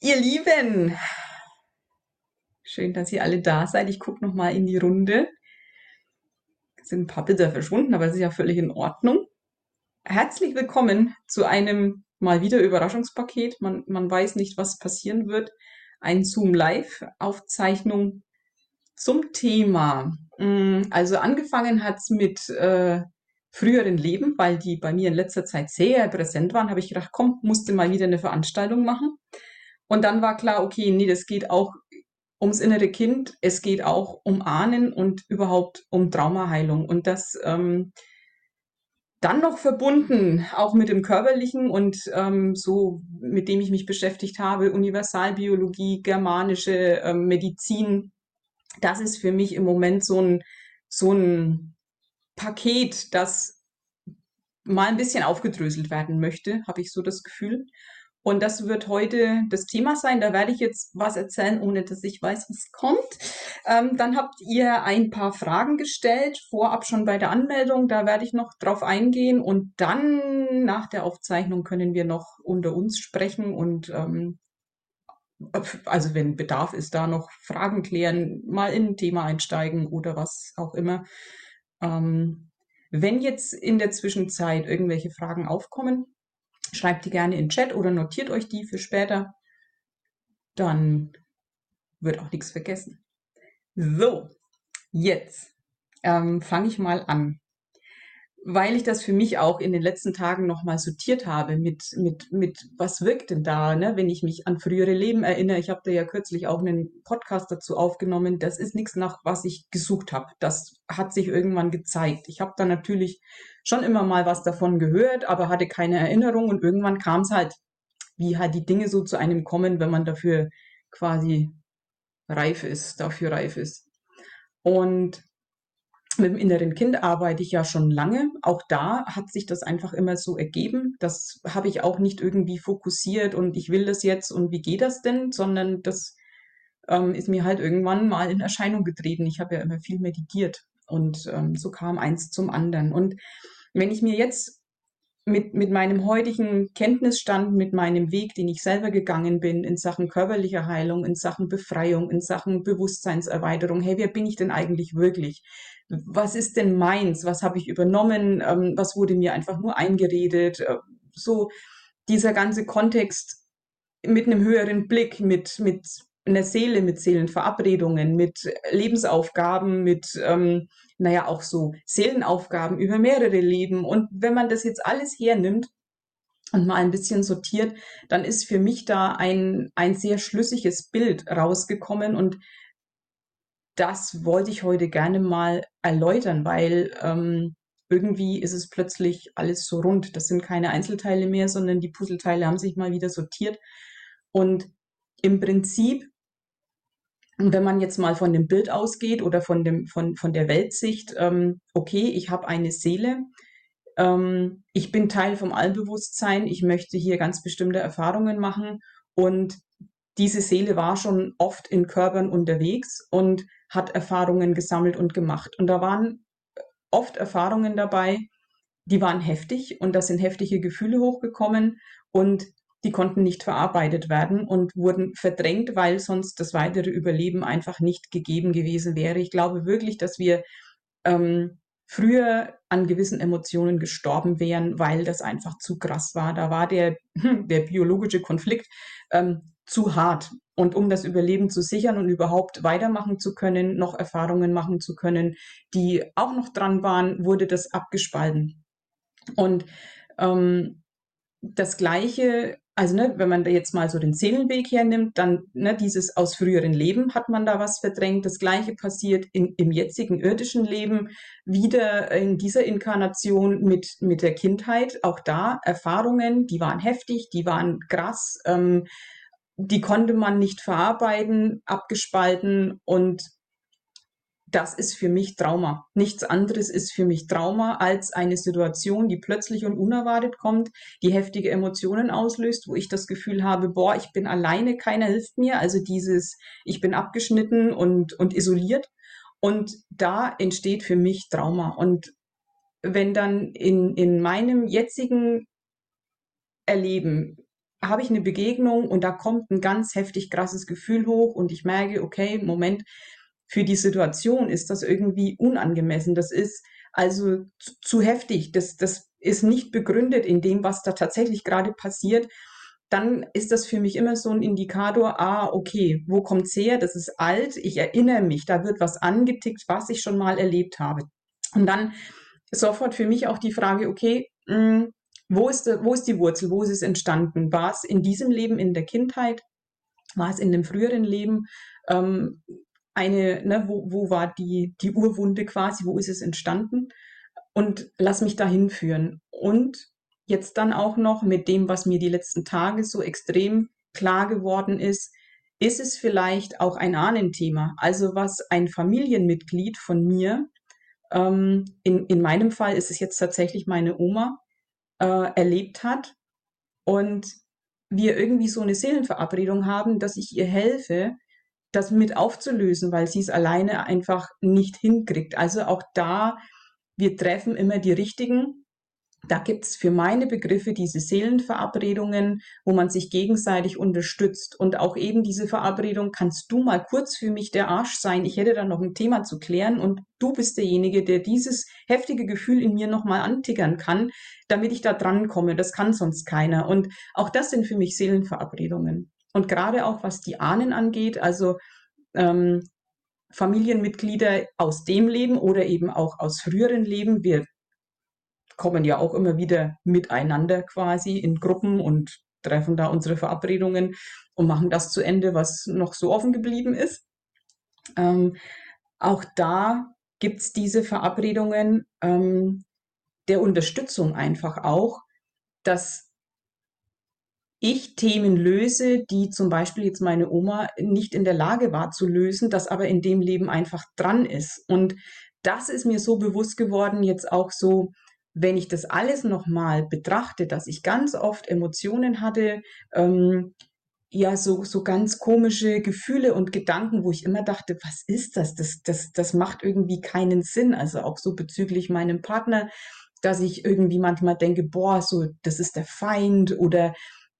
Ihr Lieben, schön, dass ihr alle da seid. Ich gucke noch mal in die Runde. Es sind ein paar Bilder verschwunden, aber es ist ja völlig in Ordnung. Herzlich willkommen zu einem mal wieder Überraschungspaket. Man, man weiß nicht, was passieren wird. Ein Zoom Live Aufzeichnung zum Thema. Mm, also angefangen hat's mit äh, früheren Leben, weil die bei mir in letzter Zeit sehr präsent waren, habe ich gedacht, komm, musste mal wieder eine Veranstaltung machen. Und dann war klar, okay, nee, das geht auch ums innere Kind, es geht auch um Ahnen und überhaupt um Traumaheilung. Und das ähm, dann noch verbunden, auch mit dem Körperlichen und ähm, so, mit dem ich mich beschäftigt habe, Universalbiologie, germanische ähm, Medizin, das ist für mich im Moment so ein, so ein Paket, das mal ein bisschen aufgedröselt werden möchte, habe ich so das Gefühl. Und das wird heute das Thema sein. Da werde ich jetzt was erzählen, ohne dass ich weiß, was kommt. Ähm, dann habt ihr ein paar Fragen gestellt, vorab schon bei der Anmeldung. Da werde ich noch drauf eingehen. Und dann nach der Aufzeichnung können wir noch unter uns sprechen und ähm, also wenn Bedarf ist, da noch Fragen klären, mal in ein Thema einsteigen oder was auch immer. Ähm, wenn jetzt in der Zwischenzeit irgendwelche Fragen aufkommen, Schreibt die gerne in den Chat oder notiert euch die für später. Dann wird auch nichts vergessen. So, jetzt ähm, fange ich mal an weil ich das für mich auch in den letzten Tagen nochmal sortiert habe mit, mit, mit, was wirkt denn da, ne? wenn ich mich an frühere Leben erinnere. Ich habe da ja kürzlich auch einen Podcast dazu aufgenommen. Das ist nichts nach, was ich gesucht habe. Das hat sich irgendwann gezeigt. Ich habe da natürlich schon immer mal was davon gehört, aber hatte keine Erinnerung und irgendwann kam es halt, wie halt die Dinge so zu einem kommen, wenn man dafür quasi reif ist, dafür reif ist. Und mit dem inneren Kind arbeite ich ja schon lange. Auch da hat sich das einfach immer so ergeben. Das habe ich auch nicht irgendwie fokussiert und ich will das jetzt und wie geht das denn, sondern das ähm, ist mir halt irgendwann mal in Erscheinung getreten. Ich habe ja immer viel meditiert und ähm, so kam eins zum anderen. Und wenn ich mir jetzt mit, mit meinem heutigen Kenntnisstand, mit meinem Weg, den ich selber gegangen bin in Sachen körperlicher Heilung, in Sachen Befreiung, in Sachen Bewusstseinserweiterung, hey, wer bin ich denn eigentlich wirklich? Was ist denn meins? Was habe ich übernommen? Ähm, was wurde mir einfach nur eingeredet? Äh, so dieser ganze Kontext mit einem höheren Blick, mit, mit einer Seele, mit Seelenverabredungen, mit Lebensaufgaben, mit ähm, naja, auch so Seelenaufgaben über mehrere Leben. Und wenn man das jetzt alles hernimmt und mal ein bisschen sortiert, dann ist für mich da ein, ein sehr schlüssiges Bild rausgekommen und das wollte ich heute gerne mal erläutern, weil ähm, irgendwie ist es plötzlich alles so rund. Das sind keine Einzelteile mehr, sondern die Puzzleteile haben sich mal wieder sortiert. Und im Prinzip und wenn man jetzt mal von dem Bild ausgeht oder von, dem, von, von der Weltsicht, ähm, okay, ich habe eine Seele, ähm, ich bin Teil vom Allbewusstsein, ich möchte hier ganz bestimmte Erfahrungen machen und diese Seele war schon oft in Körpern unterwegs und hat Erfahrungen gesammelt und gemacht. Und da waren oft Erfahrungen dabei, die waren heftig und da sind heftige Gefühle hochgekommen und die konnten nicht verarbeitet werden und wurden verdrängt, weil sonst das weitere Überleben einfach nicht gegeben gewesen wäre. Ich glaube wirklich, dass wir ähm, früher an gewissen Emotionen gestorben wären, weil das einfach zu krass war. Da war der, der biologische Konflikt ähm, zu hart. Und um das Überleben zu sichern und überhaupt weitermachen zu können, noch Erfahrungen machen zu können, die auch noch dran waren, wurde das abgespalten. Und ähm, das Gleiche also ne, wenn man da jetzt mal so den Seelenweg hernimmt, dann ne, dieses aus früheren Leben hat man da was verdrängt. Das gleiche passiert in, im jetzigen irdischen Leben wieder in dieser Inkarnation mit, mit der Kindheit. Auch da Erfahrungen, die waren heftig, die waren krass, ähm, die konnte man nicht verarbeiten, abgespalten und das ist für mich Trauma. Nichts anderes ist für mich Trauma als eine Situation, die plötzlich und unerwartet kommt, die heftige Emotionen auslöst, wo ich das Gefühl habe, boah, ich bin alleine, keiner hilft mir. Also dieses, ich bin abgeschnitten und, und isoliert. Und da entsteht für mich Trauma. Und wenn dann in, in meinem jetzigen Erleben habe ich eine Begegnung und da kommt ein ganz heftig krasses Gefühl hoch und ich merke, okay, Moment, für die Situation ist das irgendwie unangemessen. Das ist also zu, zu heftig. Das, das ist nicht begründet in dem, was da tatsächlich gerade passiert. Dann ist das für mich immer so ein Indikator, ah, okay, wo kommt's her? Das ist alt, ich erinnere mich, da wird was angetickt, was ich schon mal erlebt habe. Und dann sofort für mich auch die Frage, okay, mh, hm, wo ist, wo ist die Wurzel? Wo ist es entstanden? War es in diesem Leben, in der Kindheit? War es in dem früheren Leben? Ähm, eine, ne, wo, wo war die, die Urwunde quasi? Wo ist es entstanden? Und lass mich dahin führen. Und jetzt dann auch noch mit dem, was mir die letzten Tage so extrem klar geworden ist, ist es vielleicht auch ein Ahnenthema. Also was ein Familienmitglied von mir, ähm, in, in meinem Fall ist es jetzt tatsächlich meine Oma, äh, erlebt hat und wir irgendwie so eine Seelenverabredung haben, dass ich ihr helfe, das mit aufzulösen, weil sie es alleine einfach nicht hinkriegt. Also auch da, wir treffen immer die richtigen da gibt's für meine Begriffe diese Seelenverabredungen, wo man sich gegenseitig unterstützt. Und auch eben diese Verabredung, kannst du mal kurz für mich der Arsch sein? Ich hätte da noch ein Thema zu klären und du bist derjenige, der dieses heftige Gefühl in mir nochmal antickern kann, damit ich da dran komme. Das kann sonst keiner. Und auch das sind für mich Seelenverabredungen. Und gerade auch was die Ahnen angeht, also ähm, Familienmitglieder aus dem Leben oder eben auch aus früheren Leben. Wir kommen ja auch immer wieder miteinander quasi in Gruppen und treffen da unsere Verabredungen und machen das zu Ende, was noch so offen geblieben ist. Ähm, auch da gibt's diese Verabredungen ähm, der Unterstützung einfach auch, dass ich Themen löse, die zum Beispiel jetzt meine Oma nicht in der Lage war zu lösen, das aber in dem Leben einfach dran ist. Und das ist mir so bewusst geworden, jetzt auch so wenn ich das alles nochmal betrachte, dass ich ganz oft Emotionen hatte, ähm, ja, so, so ganz komische Gefühle und Gedanken, wo ich immer dachte, was ist das? Das, das, das macht irgendwie keinen Sinn. Also auch so bezüglich meinem Partner, dass ich irgendwie manchmal denke, boah, so, das ist der Feind oder,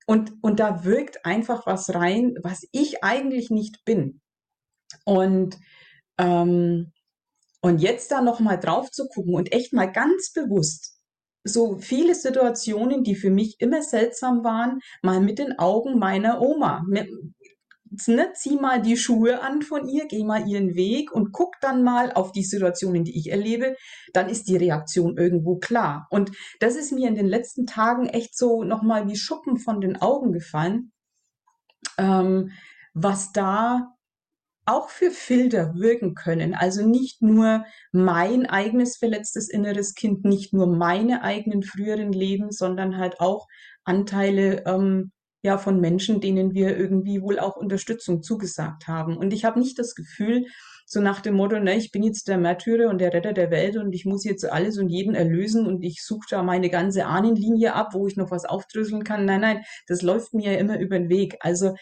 und, und da wirkt einfach was rein, was ich eigentlich nicht bin. Und, ähm, und jetzt da nochmal drauf zu gucken und echt mal ganz bewusst so viele Situationen, die für mich immer seltsam waren, mal mit den Augen meiner Oma. Ne, zieh mal die Schuhe an von ihr, geh mal ihren Weg und guck dann mal auf die Situationen, die ich erlebe, dann ist die Reaktion irgendwo klar. Und das ist mir in den letzten Tagen echt so nochmal wie Schuppen von den Augen gefallen, ähm, was da auch für Filter wirken können. Also nicht nur mein eigenes verletztes inneres Kind, nicht nur meine eigenen früheren Leben, sondern halt auch Anteile ähm, ja von Menschen, denen wir irgendwie wohl auch Unterstützung zugesagt haben. Und ich habe nicht das Gefühl, so nach dem Motto, ne, ich bin jetzt der Märtyrer und der Retter der Welt und ich muss jetzt alles und jeden erlösen und ich suche da meine ganze Ahnenlinie ab, wo ich noch was aufdröseln kann. Nein, nein, das läuft mir ja immer über den Weg. Also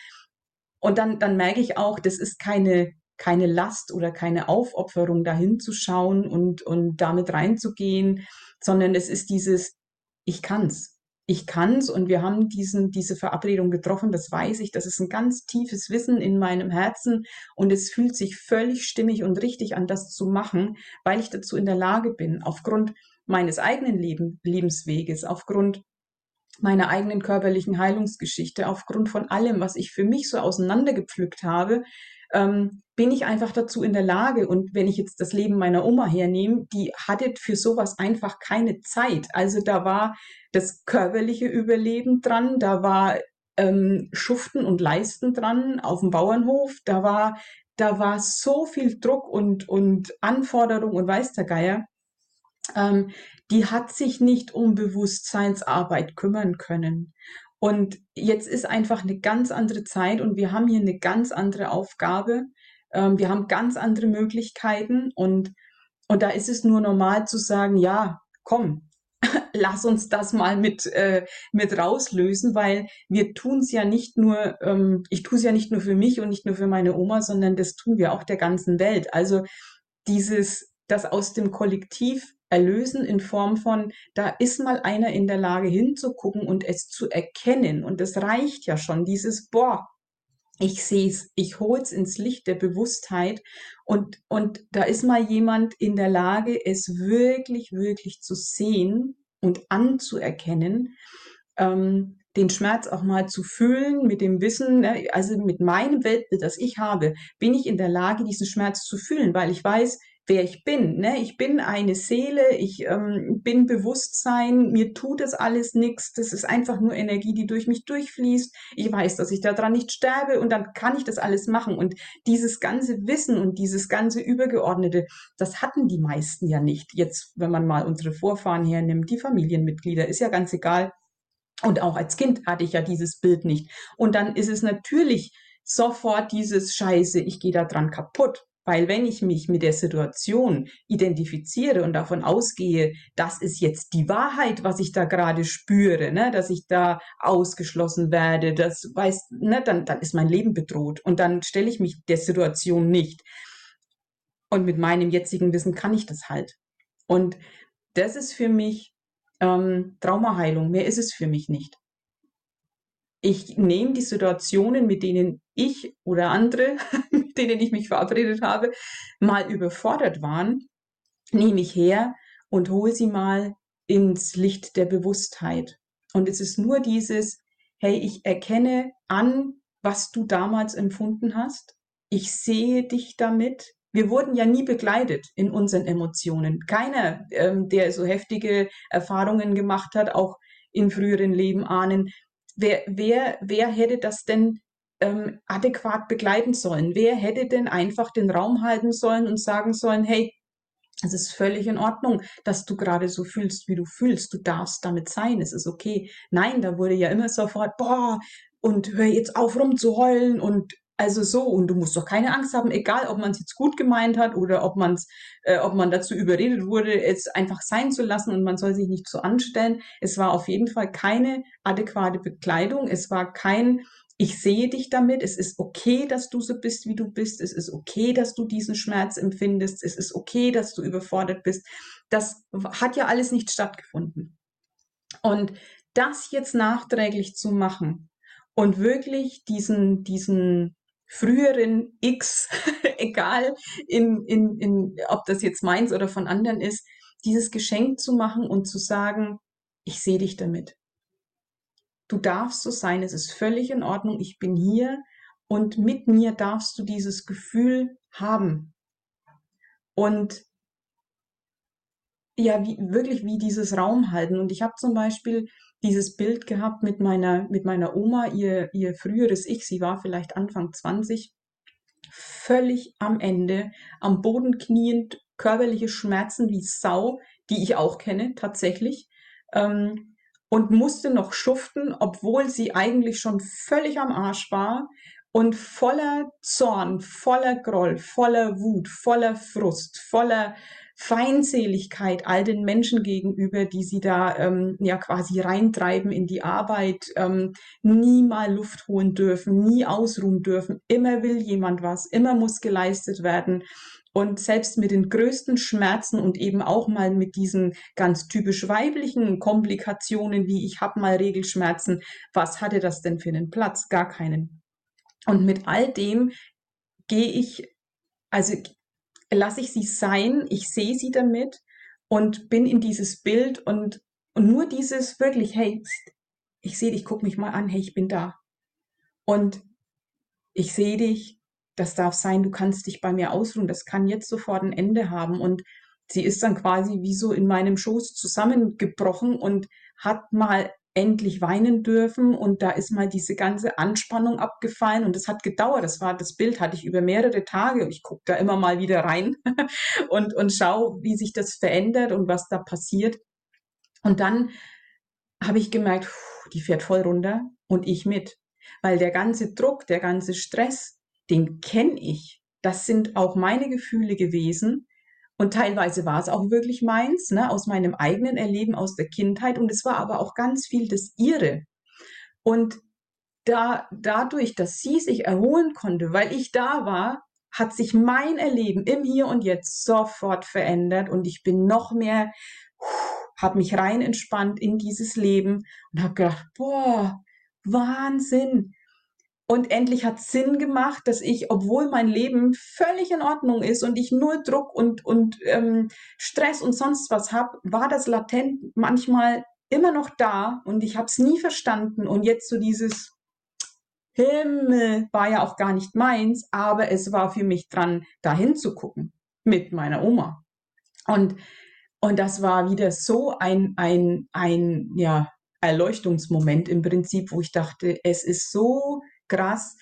und dann, dann merke ich auch, das ist keine, keine Last oder keine Aufopferung, dahin zu schauen und, und damit reinzugehen, sondern es ist dieses, ich kann's. Ich kann's und wir haben diesen, diese Verabredung getroffen, das weiß ich, das ist ein ganz tiefes Wissen in meinem Herzen und es fühlt sich völlig stimmig und richtig an, das zu machen, weil ich dazu in der Lage bin, aufgrund meines eigenen Leben, Lebensweges, aufgrund meiner eigenen körperlichen Heilungsgeschichte, aufgrund von allem, was ich für mich so auseinandergepflückt habe, ähm, bin ich einfach dazu in der Lage. Und wenn ich jetzt das Leben meiner Oma hernehme, die hatte für sowas einfach keine Zeit. Also da war das körperliche Überleben dran, da war ähm, Schuften und Leisten dran auf dem Bauernhof, da war da war so viel Druck und, und Anforderung und weiß der Geier, ähm, die hat sich nicht um Bewusstseinsarbeit kümmern können. Und jetzt ist einfach eine ganz andere Zeit und wir haben hier eine ganz andere Aufgabe. Ähm, wir haben ganz andere Möglichkeiten und, und da ist es nur normal zu sagen, ja, komm, lass uns das mal mit, äh, mit rauslösen, weil wir tun es ja nicht nur, ähm, ich tue es ja nicht nur für mich und nicht nur für meine Oma, sondern das tun wir auch der ganzen Welt. Also dieses, das aus dem Kollektiv erlösen in Form von, da ist mal einer in der Lage hinzugucken und es zu erkennen. Und das reicht ja schon, dieses, boah, ich sehe es, ich hol's ins Licht der Bewusstheit und, und da ist mal jemand in der Lage, es wirklich, wirklich zu sehen und anzuerkennen, ähm, den Schmerz auch mal zu fühlen mit dem Wissen, ne, also mit meinem Weltbild, das ich habe, bin ich in der Lage, diesen Schmerz zu fühlen, weil ich weiß, wer ich bin. Ne? Ich bin eine Seele, ich ähm, bin Bewusstsein, mir tut das alles nichts, das ist einfach nur Energie, die durch mich durchfließt. Ich weiß, dass ich daran nicht sterbe und dann kann ich das alles machen. Und dieses ganze Wissen und dieses ganze Übergeordnete, das hatten die meisten ja nicht. Jetzt, wenn man mal unsere Vorfahren hernimmt, die Familienmitglieder, ist ja ganz egal. Und auch als Kind hatte ich ja dieses Bild nicht. Und dann ist es natürlich sofort dieses Scheiße, ich gehe da dran kaputt. Weil wenn ich mich mit der Situation identifiziere und davon ausgehe, das ist jetzt die Wahrheit, was ich da gerade spüre, ne, dass ich da ausgeschlossen werde, das weiß, ne, dann, dann ist mein Leben bedroht und dann stelle ich mich der Situation nicht. Und mit meinem jetzigen Wissen kann ich das halt. Und das ist für mich ähm, Traumaheilung. Mehr ist es für mich nicht ich nehme die Situationen, mit denen ich oder andere, mit denen ich mich verabredet habe, mal überfordert waren, nehme ich her und hole sie mal ins Licht der Bewusstheit. Und es ist nur dieses, hey, ich erkenne an, was du damals empfunden hast. Ich sehe dich damit. Wir wurden ja nie begleitet in unseren Emotionen. Keiner, ähm, der so heftige Erfahrungen gemacht hat, auch in früheren Leben ahnen, wer, wer, wer hätte das denn ähm, adäquat begleiten sollen? Wer hätte denn einfach den Raum halten sollen und sagen sollen, hey, es ist völlig in Ordnung, dass du gerade so fühlst, wie du fühlst. Du darfst damit sein. Es ist okay. Nein, da wurde ja immer sofort, boah, und hör jetzt auf rumzuheulen und also so, und du musst doch keine Angst haben, egal ob man es jetzt gut gemeint hat oder ob, man's, äh, ob man dazu überredet wurde, es einfach sein zu lassen und man soll sich nicht so anstellen. Es war auf jeden Fall keine adäquate Bekleidung. Es war kein, ich sehe dich damit. Es ist okay, dass du so bist, wie du bist. Es ist okay, dass du diesen Schmerz empfindest. Es ist okay, dass du überfordert bist. Das hat ja alles nicht stattgefunden. Und das jetzt nachträglich zu machen und wirklich diesen, diesen früheren X, egal in, in, in, ob das jetzt meins oder von anderen ist, dieses Geschenk zu machen und zu sagen, ich sehe dich damit. Du darfst so sein, es ist völlig in Ordnung, ich bin hier und mit mir darfst du dieses Gefühl haben. Und ja, wie, wirklich wie dieses Raum halten. Und ich habe zum Beispiel dieses Bild gehabt mit meiner, mit meiner Oma, ihr, ihr früheres Ich, sie war vielleicht Anfang 20, völlig am Ende, am Boden kniend, körperliche Schmerzen wie Sau, die ich auch kenne, tatsächlich, ähm, und musste noch schuften, obwohl sie eigentlich schon völlig am Arsch war. Und voller Zorn, voller Groll, voller Wut, voller Frust, voller Feindseligkeit all den Menschen gegenüber, die sie da ähm, ja quasi reintreiben in die Arbeit, ähm, nie mal Luft holen dürfen, nie ausruhen dürfen. Immer will jemand was, immer muss geleistet werden. Und selbst mit den größten Schmerzen und eben auch mal mit diesen ganz typisch weiblichen Komplikationen, wie ich habe mal Regelschmerzen, was hatte das denn für einen Platz? Gar keinen. Und mit all dem gehe ich, also lasse ich sie sein, ich sehe sie damit und bin in dieses Bild und, und nur dieses wirklich, hey, ich sehe dich, guck mich mal an, hey, ich bin da. Und ich sehe dich, das darf sein, du kannst dich bei mir ausruhen, das kann jetzt sofort ein Ende haben. Und sie ist dann quasi wie so in meinem Schoß zusammengebrochen und hat mal endlich weinen dürfen und da ist mal diese ganze Anspannung abgefallen und das hat gedauert. Das war das Bild hatte ich über mehrere Tage. Ich gucke da immer mal wieder rein und und schau, wie sich das verändert und was da passiert. Und dann habe ich gemerkt, die fährt voll runter und ich mit, weil der ganze Druck, der ganze Stress, den kenne ich. Das sind auch meine Gefühle gewesen und teilweise war es auch wirklich meins, ne, aus meinem eigenen Erleben aus der Kindheit. Und es war aber auch ganz viel das ihre. Und da, dadurch, dass sie sich erholen konnte, weil ich da war, hat sich mein Erleben im Hier und Jetzt sofort verändert und ich bin noch mehr, habe mich rein entspannt in dieses Leben und habe gedacht, boah, Wahnsinn. Und endlich hat Sinn gemacht, dass ich, obwohl mein Leben völlig in Ordnung ist und ich nur Druck und, und ähm, Stress und sonst was habe, war das latent manchmal immer noch da und ich habe es nie verstanden. Und jetzt so dieses Himmel war ja auch gar nicht meins, aber es war für mich dran, dahin zu gucken mit meiner Oma. Und, und das war wieder so ein, ein, ein, ja, Erleuchtungsmoment im Prinzip, wo ich dachte, es ist so krass,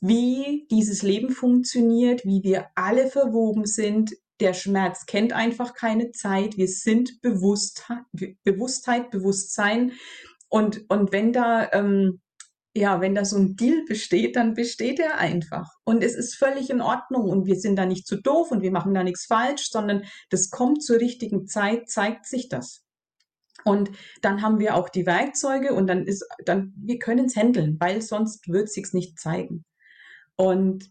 wie dieses Leben funktioniert, wie wir alle verwoben sind. Der Schmerz kennt einfach keine Zeit. Wir sind Bewusstheit, Bewusstheit Bewusstsein. Und, und wenn da, ähm, ja, wenn da so ein Deal besteht, dann besteht er einfach. Und es ist völlig in Ordnung und wir sind da nicht zu doof und wir machen da nichts falsch, sondern das kommt zur richtigen Zeit, zeigt sich das. Und dann haben wir auch die Werkzeuge und dann ist, dann, wir können es handeln, weil sonst wird sich's nicht zeigen. Und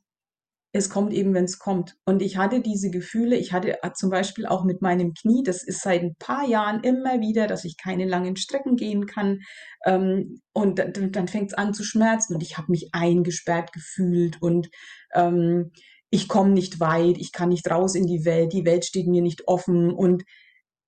es kommt eben, wenn es kommt. Und ich hatte diese Gefühle, ich hatte äh, zum Beispiel auch mit meinem Knie, das ist seit ein paar Jahren immer wieder, dass ich keine langen Strecken gehen kann. Ähm, und dann, dann fängt es an zu schmerzen und ich habe mich eingesperrt gefühlt und ähm, ich komme nicht weit, ich kann nicht raus in die Welt, die Welt steht mir nicht offen und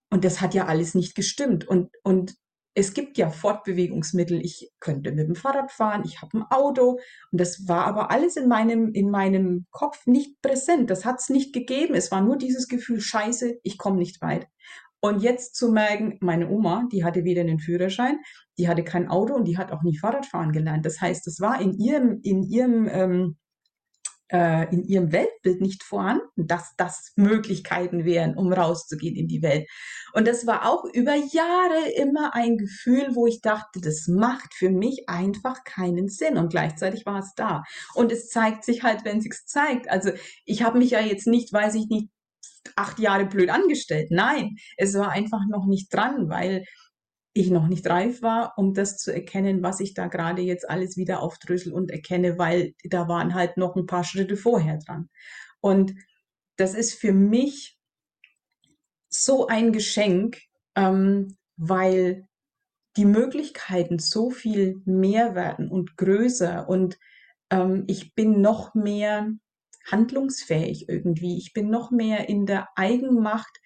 und das hat ja alles nicht gestimmt. Und, und es gibt ja Fortbewegungsmittel. Ich könnte mit dem Fahrrad fahren, ich habe ein Auto. Und das war aber alles in meinem, in meinem Kopf nicht präsent. Das hat es nicht gegeben. Es war nur dieses Gefühl, scheiße, ich komme nicht weit. Und jetzt zu merken, meine Oma, die hatte weder einen Führerschein, die hatte kein Auto und die hat auch nie Fahrradfahren gelernt. Das heißt, das war in ihrem, in ihrem ähm, äh, in ihrem Weltbild nicht vorhanden, dass das Möglichkeiten wären, um rauszugehen in die Welt. Und das war auch über Jahre immer ein Gefühl, wo ich dachte, das macht für mich einfach keinen Sinn. Und gleichzeitig war es da. Und es zeigt sich halt, wenn es sich zeigt. Also ich habe mich ja jetzt nicht, weiß ich nicht, acht Jahre blöd angestellt. Nein, es war einfach noch nicht dran, weil ich noch nicht reif war, um das zu erkennen, was ich da gerade jetzt alles wieder aufdrösel und erkenne, weil da waren halt noch ein paar Schritte vorher dran. Und das ist für mich so ein Geschenk, ähm, weil die Möglichkeiten so viel mehr werden und größer und ähm, ich bin noch mehr handlungsfähig irgendwie. Ich bin noch mehr in der Eigenmacht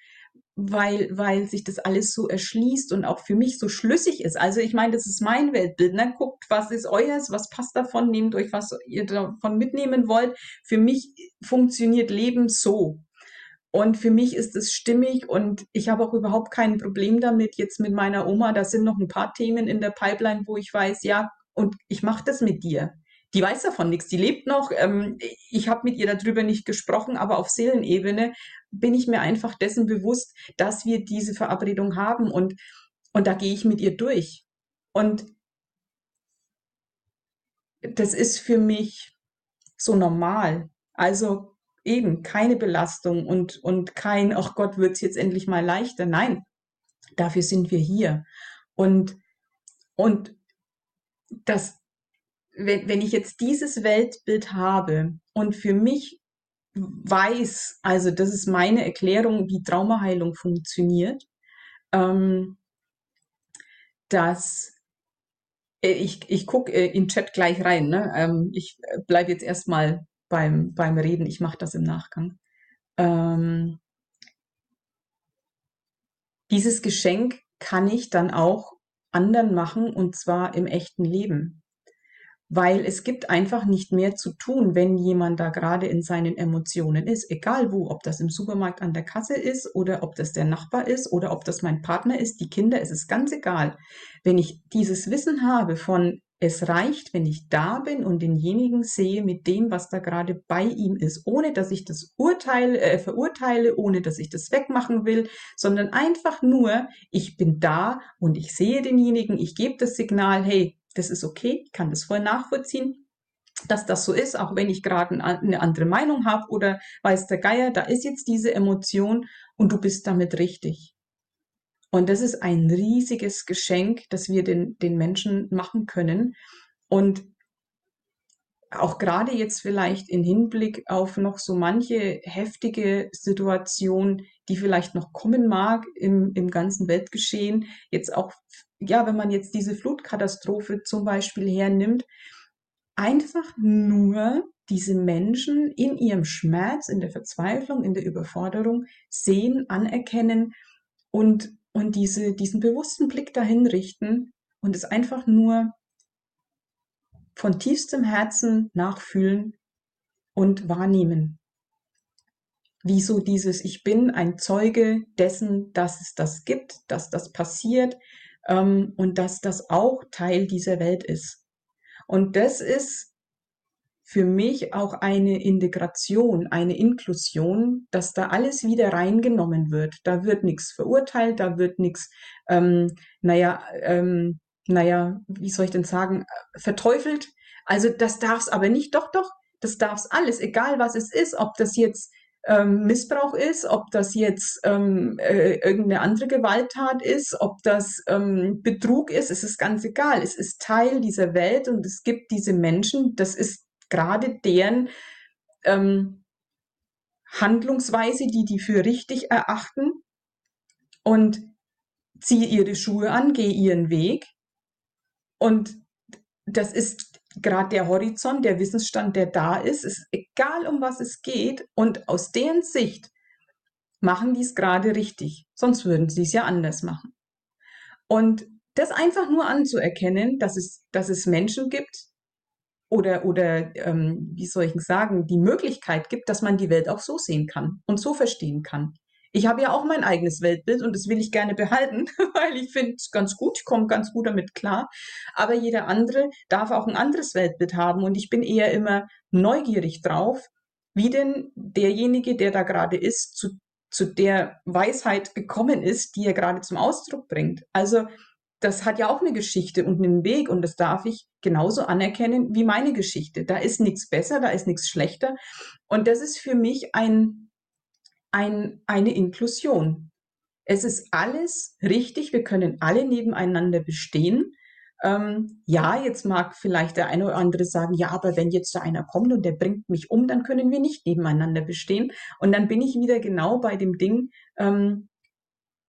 weil, weil sich das alles so erschließt und auch für mich so schlüssig ist. Also ich meine, das ist mein Weltbild. Ne? Guckt, was ist euers, was passt davon, nehmt euch, was ihr davon mitnehmen wollt. Für mich funktioniert Leben so. Und für mich ist es stimmig und ich habe auch überhaupt kein Problem damit jetzt mit meiner Oma. Da sind noch ein paar Themen in der Pipeline, wo ich weiß, ja, und ich mache das mit dir die weiß davon nichts, die lebt noch. Ähm, ich habe mit ihr darüber nicht gesprochen, aber auf Seelenebene bin ich mir einfach dessen bewusst, dass wir diese Verabredung haben und, und da gehe ich mit ihr durch. Und das ist für mich so normal. Also eben keine Belastung und, und kein, ach Gott, wird es jetzt endlich mal leichter. Nein, dafür sind wir hier. Und, und das, wenn, wenn ich jetzt dieses Weltbild habe und für mich weiß, also das ist meine Erklärung, wie Traumaheilung funktioniert, ähm, dass äh, ich, ich gucke äh, in Chat gleich rein. Ne? Ähm, ich äh, bleibe jetzt erstmal beim, beim Reden, ich mache das im Nachgang. Ähm, dieses Geschenk kann ich dann auch anderen machen und zwar im echten Leben weil es gibt einfach nicht mehr zu tun, wenn jemand da gerade in seinen Emotionen ist, egal wo, ob das im Supermarkt an der Kasse ist oder ob das der Nachbar ist oder ob das mein Partner ist, die Kinder, es ist ganz egal. Wenn ich dieses Wissen habe von es reicht, wenn ich da bin und denjenigen sehe mit dem, was da gerade bei ihm ist, ohne dass ich das urteile, äh, verurteile, ohne dass ich das wegmachen will, sondern einfach nur, ich bin da und ich sehe denjenigen, ich gebe das Signal, hey, das ist okay, ich kann das voll nachvollziehen, dass das so ist, auch wenn ich gerade eine andere Meinung habe oder weiß der Geier, da ist jetzt diese Emotion und du bist damit richtig. Und das ist ein riesiges Geschenk, das wir den, den Menschen machen können. Und, auch gerade jetzt vielleicht in Hinblick auf noch so manche heftige Situation, die vielleicht noch kommen mag im, im ganzen Weltgeschehen, jetzt auch, ja, wenn man jetzt diese Flutkatastrophe zum Beispiel hernimmt, einfach nur diese Menschen in ihrem Schmerz, in der Verzweiflung, in der Überforderung sehen, anerkennen und, und diese, diesen bewussten Blick dahin richten und es einfach nur von tiefstem Herzen nachfühlen und wahrnehmen. Wieso dieses Ich bin ein Zeuge dessen, dass es das gibt, dass das passiert ähm, und dass das auch Teil dieser Welt ist. Und das ist für mich auch eine Integration, eine Inklusion, dass da alles wieder reingenommen wird. Da wird nichts verurteilt, da wird nichts, ähm, naja, ähm, naja, wie soll ich denn sagen, verteufelt. Also das darf es aber nicht, doch, doch, das darf es alles, egal was es ist, ob das jetzt ähm, Missbrauch ist, ob das jetzt ähm, äh, irgendeine andere Gewalttat ist, ob das ähm, Betrug ist, es ist ganz egal. Es ist Teil dieser Welt und es gibt diese Menschen, das ist gerade deren ähm, Handlungsweise, die die für richtig erachten. Und ziehe ihre Schuhe an, gehe ihren Weg und das ist gerade der Horizont, der Wissensstand, der da ist. Ist egal, um was es geht. Und aus deren Sicht machen die es gerade richtig. Sonst würden sie es ja anders machen. Und das einfach nur anzuerkennen, dass es, dass es Menschen gibt oder, oder ähm, wie soll ich sagen, die Möglichkeit gibt, dass man die Welt auch so sehen kann und so verstehen kann. Ich habe ja auch mein eigenes Weltbild und das will ich gerne behalten, weil ich finde es ganz gut, ich komme ganz gut damit klar. Aber jeder andere darf auch ein anderes Weltbild haben und ich bin eher immer neugierig drauf, wie denn derjenige, der da gerade ist, zu, zu der Weisheit gekommen ist, die er gerade zum Ausdruck bringt. Also das hat ja auch eine Geschichte und einen Weg und das darf ich genauso anerkennen wie meine Geschichte. Da ist nichts besser, da ist nichts schlechter. Und das ist für mich ein, ein, eine Inklusion. Es ist alles richtig, wir können alle nebeneinander bestehen. Ähm, ja, jetzt mag vielleicht der eine oder andere sagen, ja, aber wenn jetzt da einer kommt und der bringt mich um, dann können wir nicht nebeneinander bestehen. Und dann bin ich wieder genau bei dem Ding, ähm,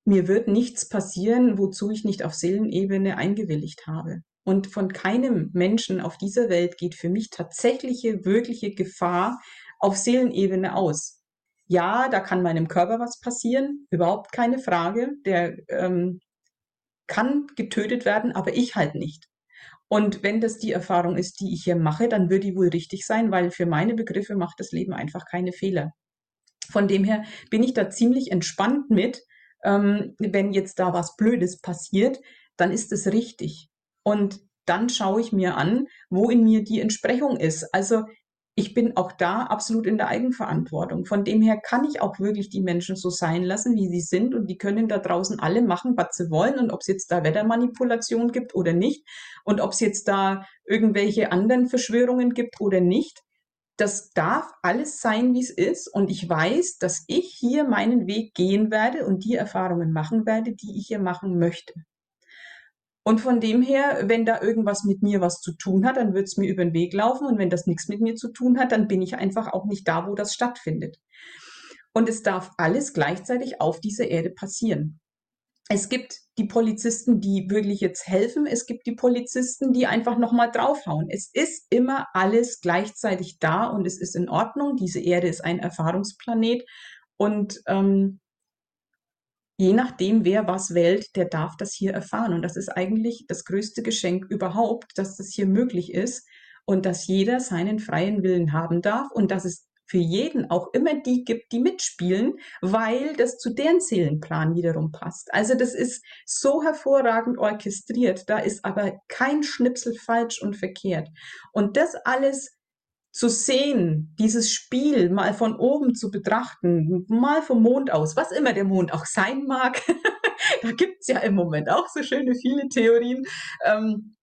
mir wird nichts passieren, wozu ich nicht auf Seelenebene eingewilligt habe. Und von keinem Menschen auf dieser Welt geht für mich tatsächliche, wirkliche Gefahr auf Seelenebene aus ja, da kann meinem Körper was passieren, überhaupt keine Frage. Der ähm, kann getötet werden, aber ich halt nicht. Und wenn das die Erfahrung ist, die ich hier mache, dann wird die wohl richtig sein, weil für meine Begriffe macht das Leben einfach keine Fehler. Von dem her bin ich da ziemlich entspannt mit, ähm, wenn jetzt da was Blödes passiert, dann ist es richtig. Und dann schaue ich mir an, wo in mir die Entsprechung ist. Also ich bin auch da absolut in der Eigenverantwortung. Von dem her kann ich auch wirklich die Menschen so sein lassen, wie sie sind und die können da draußen alle machen, was sie wollen und ob es jetzt da Wettermanipulation gibt oder nicht und ob es jetzt da irgendwelche anderen Verschwörungen gibt oder nicht. Das darf alles sein, wie es ist und ich weiß, dass ich hier meinen Weg gehen werde und die Erfahrungen machen werde, die ich hier machen möchte. Und von dem her, wenn da irgendwas mit mir was zu tun hat, dann wird es mir über den Weg laufen. Und wenn das nichts mit mir zu tun hat, dann bin ich einfach auch nicht da, wo das stattfindet. Und es darf alles gleichzeitig auf dieser Erde passieren. Es gibt die Polizisten, die wirklich jetzt helfen. Es gibt die Polizisten, die einfach nochmal draufhauen. Es ist immer alles gleichzeitig da und es ist in Ordnung. Diese Erde ist ein Erfahrungsplanet und ähm, je nachdem, wer was wählt, der darf das hier erfahren. Und das ist eigentlich das größte Geschenk überhaupt, dass das hier möglich ist und dass jeder seinen freien Willen haben darf und dass es für jeden auch immer die gibt, die mitspielen, weil das zu deren Seelenplan wiederum passt. Also das ist so hervorragend orchestriert, da ist aber kein Schnipsel falsch und verkehrt. Und das alles zu sehen, dieses Spiel mal von oben zu betrachten, mal vom Mond aus, was immer der Mond auch sein mag, da gibt's ja im Moment auch so schöne viele Theorien, ähm,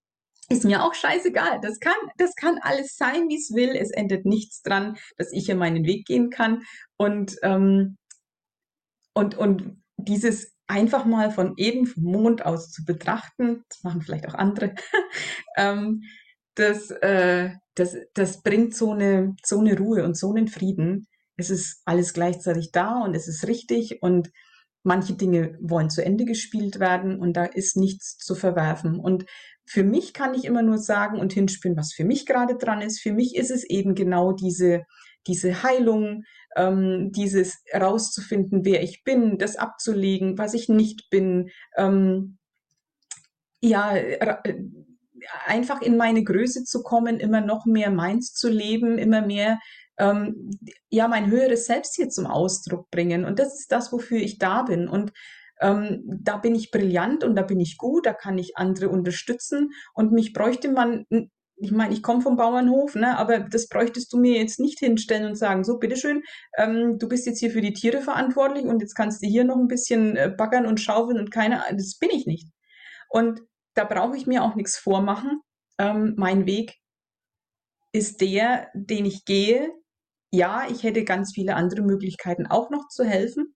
ist mir auch scheißegal. Das kann, das kann alles sein, wie es will. Es ändert nichts dran, dass ich hier meinen Weg gehen kann. Und, ähm, und, und dieses einfach mal von eben vom Mond aus zu betrachten, das machen vielleicht auch andere, ähm, das, äh, das, das bringt so eine, so eine Ruhe und so einen Frieden. Es ist alles gleichzeitig da und es ist richtig und manche Dinge wollen zu Ende gespielt werden und da ist nichts zu verwerfen. Und für mich kann ich immer nur sagen und hinspielen, was für mich gerade dran ist. Für mich ist es eben genau diese, diese Heilung, ähm, dieses herauszufinden, wer ich bin, das abzulegen, was ich nicht bin, ähm, ja, einfach in meine Größe zu kommen, immer noch mehr meins zu leben, immer mehr ähm, ja mein höheres Selbst hier zum Ausdruck bringen. Und das ist das, wofür ich da bin. Und ähm, da bin ich brillant und da bin ich gut, da kann ich andere unterstützen. Und mich bräuchte man ich meine, ich komme vom Bauernhof, ne, aber das bräuchtest du mir jetzt nicht hinstellen und sagen, so, bitteschön, ähm, du bist jetzt hier für die Tiere verantwortlich und jetzt kannst du hier noch ein bisschen äh, baggern und schaufeln und keine, das bin ich nicht. Und da brauche ich mir auch nichts vormachen. Ähm, mein Weg ist der, den ich gehe. Ja, ich hätte ganz viele andere Möglichkeiten auch noch zu helfen.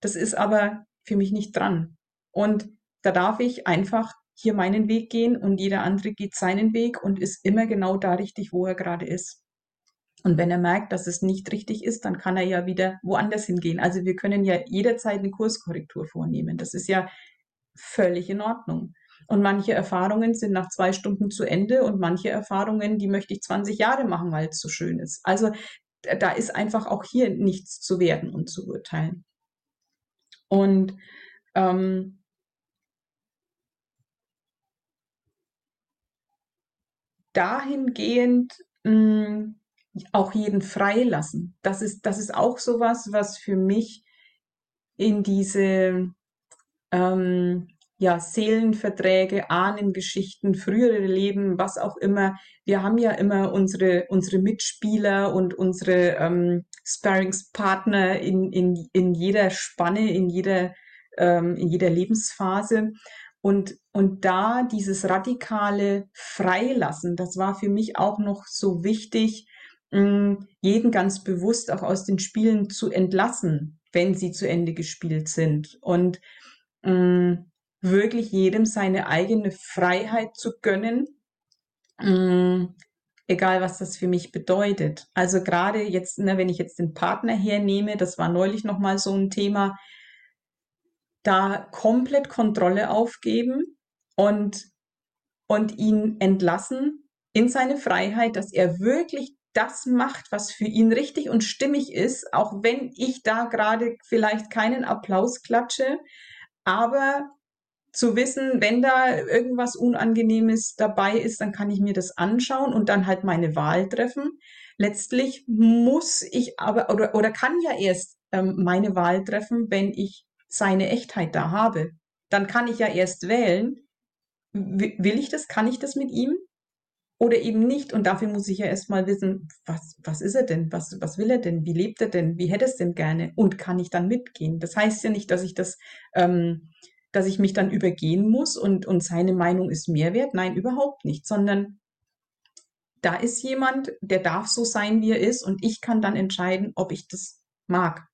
Das ist aber für mich nicht dran. Und da darf ich einfach hier meinen Weg gehen und jeder andere geht seinen Weg und ist immer genau da richtig, wo er gerade ist. Und wenn er merkt, dass es nicht richtig ist, dann kann er ja wieder woanders hingehen. Also wir können ja jederzeit eine Kurskorrektur vornehmen. Das ist ja völlig in Ordnung. Und manche Erfahrungen sind nach zwei Stunden zu Ende und manche Erfahrungen, die möchte ich 20 Jahre machen, weil es so schön ist. Also da ist einfach auch hier nichts zu werden und zu urteilen. Und ähm, dahingehend mh, hm, auch jeden freilassen. Das ist, das ist auch sowas, was für mich in diese ähm, ja, Seelenverträge, Ahnengeschichten, frühere Leben, was auch immer. Wir haben ja immer unsere, unsere Mitspieler und unsere ähm, Sparringspartner in, in, in jeder Spanne, in jeder, ähm, in jeder Lebensphase. Und, und da dieses radikale Freilassen, das war für mich auch noch so wichtig, mm, jeden ganz bewusst auch aus den Spielen zu entlassen, wenn sie zu Ende gespielt sind. Und mh, mm, wirklich jedem seine eigene Freiheit zu gönnen, mm, egal was das für mich bedeutet. Also gerade jetzt, ne, wenn ich jetzt den Partner hernehme, das war neulich nochmal so ein Thema, da komplett Kontrolle aufgeben und, und ihn entlassen in seine Freiheit, dass er wirklich das macht, was für ihn richtig und stimmig ist, auch wenn ich da gerade vielleicht keinen Applaus klatsche, aber zu wissen, wenn da irgendwas Unangenehmes dabei ist, dann kann ich mir das anschauen und dann halt meine Wahl treffen. Letztlich muss ich aber oder, oder kann ja erst ähm, meine Wahl treffen, wenn ich seine Echtheit da habe, dann kann ich ja erst wählen, will ich das, kann ich das mit ihm? Oder eben nicht. Und dafür muss ich ja erstmal wissen, was, was ist er denn, was, was will er denn, wie lebt er denn, wie hätte es denn gerne? Und kann ich dann mitgehen. Das heißt ja nicht, dass ich das, ähm, dass ich mich dann übergehen muss und, und seine Meinung ist Mehrwert. Nein, überhaupt nicht, sondern da ist jemand, der darf so sein, wie er ist und ich kann dann entscheiden, ob ich das mag.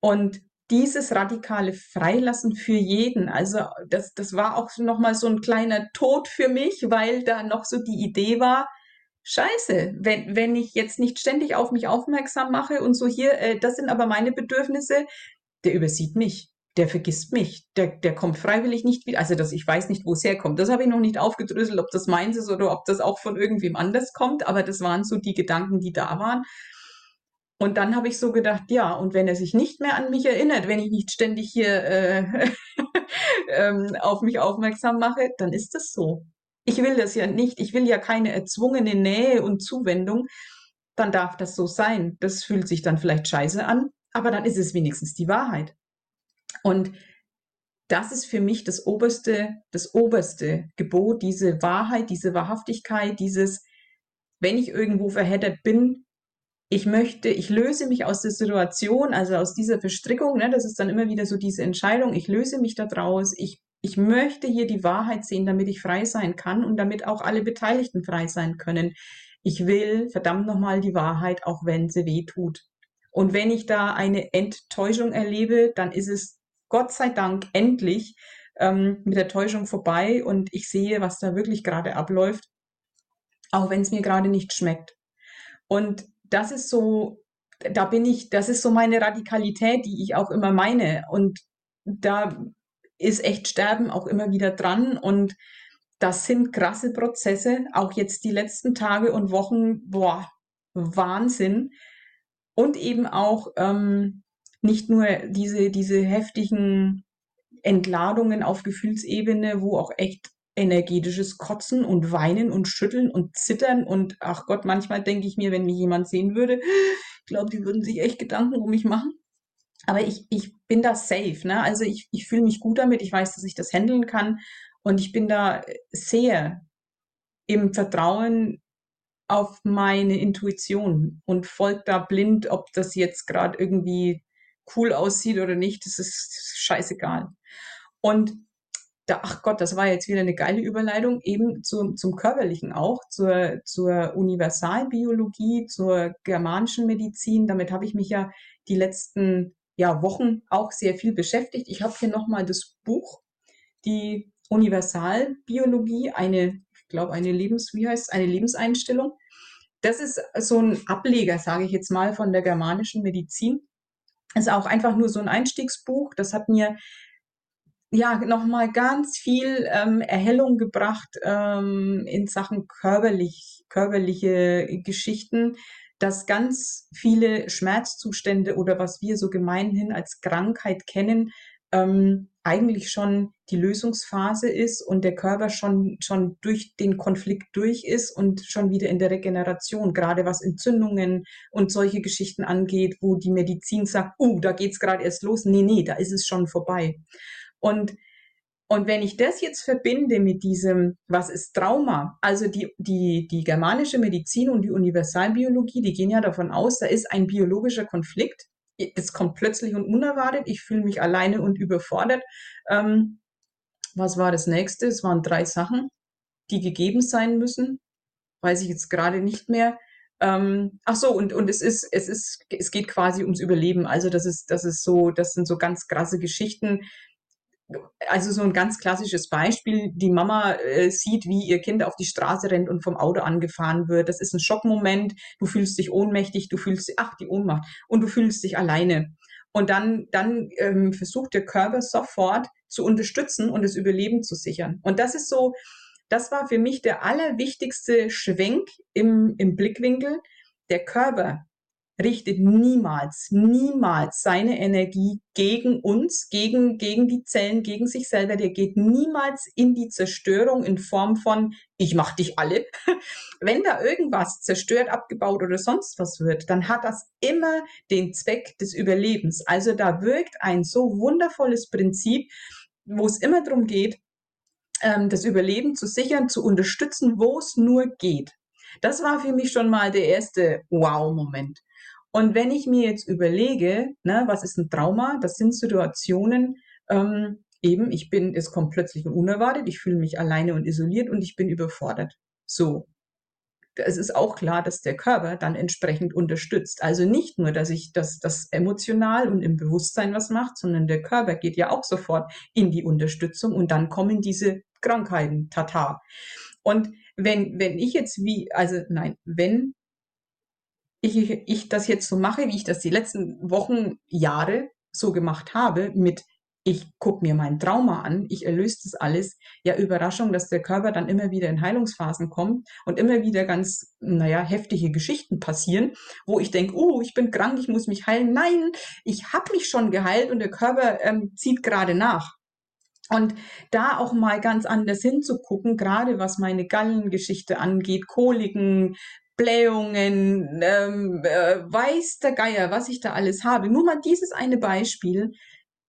Und dieses radikale Freilassen für jeden, also das, das war auch nochmal so ein kleiner Tod für mich, weil da noch so die Idee war, scheiße, wenn, wenn ich jetzt nicht ständig auf mich aufmerksam mache und so hier, äh, das sind aber meine Bedürfnisse, der übersieht mich, der vergisst mich, der, der kommt freiwillig nicht wieder, also das, ich weiß nicht, wo es herkommt, das habe ich noch nicht aufgedröselt, ob das meins ist oder ob das auch von irgendwem anders kommt, aber das waren so die Gedanken, die da waren. Und dann habe ich so gedacht, ja, und wenn er sich nicht mehr an mich erinnert, wenn ich nicht ständig hier äh, ähm, auf mich aufmerksam mache, dann ist das so. Ich will das ja nicht. Ich will ja keine erzwungene Nähe und Zuwendung. Dann darf das so sein. Das fühlt sich dann vielleicht scheiße an, aber dann ist es wenigstens die Wahrheit. Und das ist für mich das oberste, das oberste Gebot, diese Wahrheit, diese Wahrhaftigkeit, dieses, wenn ich irgendwo verheddert bin, ich möchte, ich löse mich aus der Situation, also aus dieser Verstrickung, ne, das ist dann immer wieder so diese Entscheidung, ich löse mich da draus, ich, ich möchte hier die Wahrheit sehen, damit ich frei sein kann und damit auch alle Beteiligten frei sein können. Ich will verdammt nochmal die Wahrheit, auch wenn sie weh tut. Und wenn ich da eine Enttäuschung erlebe, dann ist es Gott sei Dank endlich ähm, mit der Täuschung vorbei und ich sehe, was da wirklich gerade abläuft. auch wenn es mir gerade nicht schmeckt. Und das ist so, da bin ich, das ist so meine Radikalität, die ich auch immer meine. Und da ist echt Sterben auch immer wieder dran. Und das sind krasse Prozesse, auch jetzt die letzten Tage und Wochen, boah, Wahnsinn. Und eben auch ähm, nicht nur diese, diese heftigen Entladungen auf Gefühlsebene, wo auch echt energetisches Kotzen und Weinen und Schütteln und Zittern und ach Gott, manchmal denke ich mir, wenn mich jemand sehen würde, ich glaube, die würden sich echt Gedanken um mich machen. Aber ich, ich bin da safe, ne? Also ich, ich fühle mich gut damit, ich weiß, dass ich das handeln kann und ich bin da sehr im Vertrauen auf meine Intuition und folgt da blind, ob das jetzt gerade irgendwie cool aussieht oder nicht, das ist scheißegal. Und da, ach Gott, das war jetzt wieder eine geile Überleitung, eben zum, zum Körperlichen auch, zur, zur Universalbiologie, zur germanischen Medizin. Damit habe ich mich ja die letzten ja, Wochen auch sehr viel beschäftigt. Ich habe hier nochmal das Buch, die Universalbiologie, eine, ich glaube, eine Lebens, wie heißt eine Lebenseinstellung. Das ist so ein Ableger, sage ich jetzt mal, von der germanischen Medizin. Ist auch einfach nur so ein Einstiegsbuch. Das hat mir ja nochmal ganz viel ähm, Erhellung gebracht ähm, in Sachen körperlich, körperliche Geschichten, dass ganz viele Schmerzzustände oder was wir so gemeinhin als Krankheit kennen, ähm, eigentlich schon die Lösungsphase ist und der Körper schon, schon durch den Konflikt durch ist und schon wieder in der Regeneration, gerade was Entzündungen und solche Geschichten angeht, wo die Medizin sagt, uh, da geht's gerade erst los. Nee, nee, da ist es schon vorbei. Und und wenn ich das jetzt verbinde mit diesem, was ist Trauma? Also die, die, die germanische Medizin und die Universalbiologie, die gehen ja davon aus, da ist ein biologischer Konflikt. Es kommt plötzlich und unerwartet. Ich fühle mich alleine und überfordert. Ähm, was war das nächste? Es waren drei Sachen, die gegeben sein müssen. Weiß ich jetzt gerade nicht mehr. Ähm, ach so, und, und es ist, es ist, es geht quasi ums Überleben. Also das ist, das ist so, das sind so ganz krasse Geschichten also so ein ganz klassisches Beispiel, die Mama äh, sieht, wie ihr Kind auf die Straße rennt und vom Auto angefahren wird. Das ist ein Schockmoment, du fühlst dich ohnmächtig, du fühlst, ach, die Ohnmacht, und du fühlst dich alleine. Und dann, dann ähm, versucht der Körper sofort zu unterstützen und das Überleben zu sichern. Und das ist so, das war für mich der allerwichtigste Schwenk im, im Blickwinkel. Der Körper richtet niemals, niemals seine Energie gegen uns, gegen, gegen die Zellen, gegen sich selber. Der geht niemals in die Zerstörung in Form von, ich mach dich alle. Wenn da irgendwas zerstört, abgebaut oder sonst was wird, dann hat das immer den Zweck des Überlebens. Also da wirkt ein so wundervolles Prinzip, wo es immer darum geht, ähm, das Überleben zu sichern, zu unterstützen, wo es nur geht. Das war für mich schon mal der erste Wow-Moment. Und wenn ich mir jetzt überlege, ne, was ist ein Trauma? Das sind Situationen, ähm, eben, ich bin, es kommt plötzlich und unerwartet, ich fühle mich alleine und isoliert und ich bin überfordert. So. Es ist auch klar, dass der Körper dann entsprechend unterstützt. Also nicht nur, dass ich das, das emotional und im Bewusstsein was macht, sondern der Körper geht ja auch sofort in die Unterstützung und dann kommen diese Krankheiten, tata. Und wenn, wenn ich jetzt wie, also nein, wenn ich, ich das jetzt so mache, wie ich das die letzten Wochen, Jahre so gemacht habe, mit ich gucke mir mein Trauma an, ich erlöse das alles. Ja, Überraschung, dass der Körper dann immer wieder in Heilungsphasen kommt und immer wieder ganz, naja, heftige Geschichten passieren, wo ich denke, oh, ich bin krank, ich muss mich heilen. Nein, ich habe mich schon geheilt und der Körper ähm, zieht gerade nach. Und da auch mal ganz anders hinzugucken, gerade was meine Gallengeschichte angeht, Koliken, Blähungen, ähm, äh, weiß der Geier, was ich da alles habe. Nur mal dieses eine Beispiel.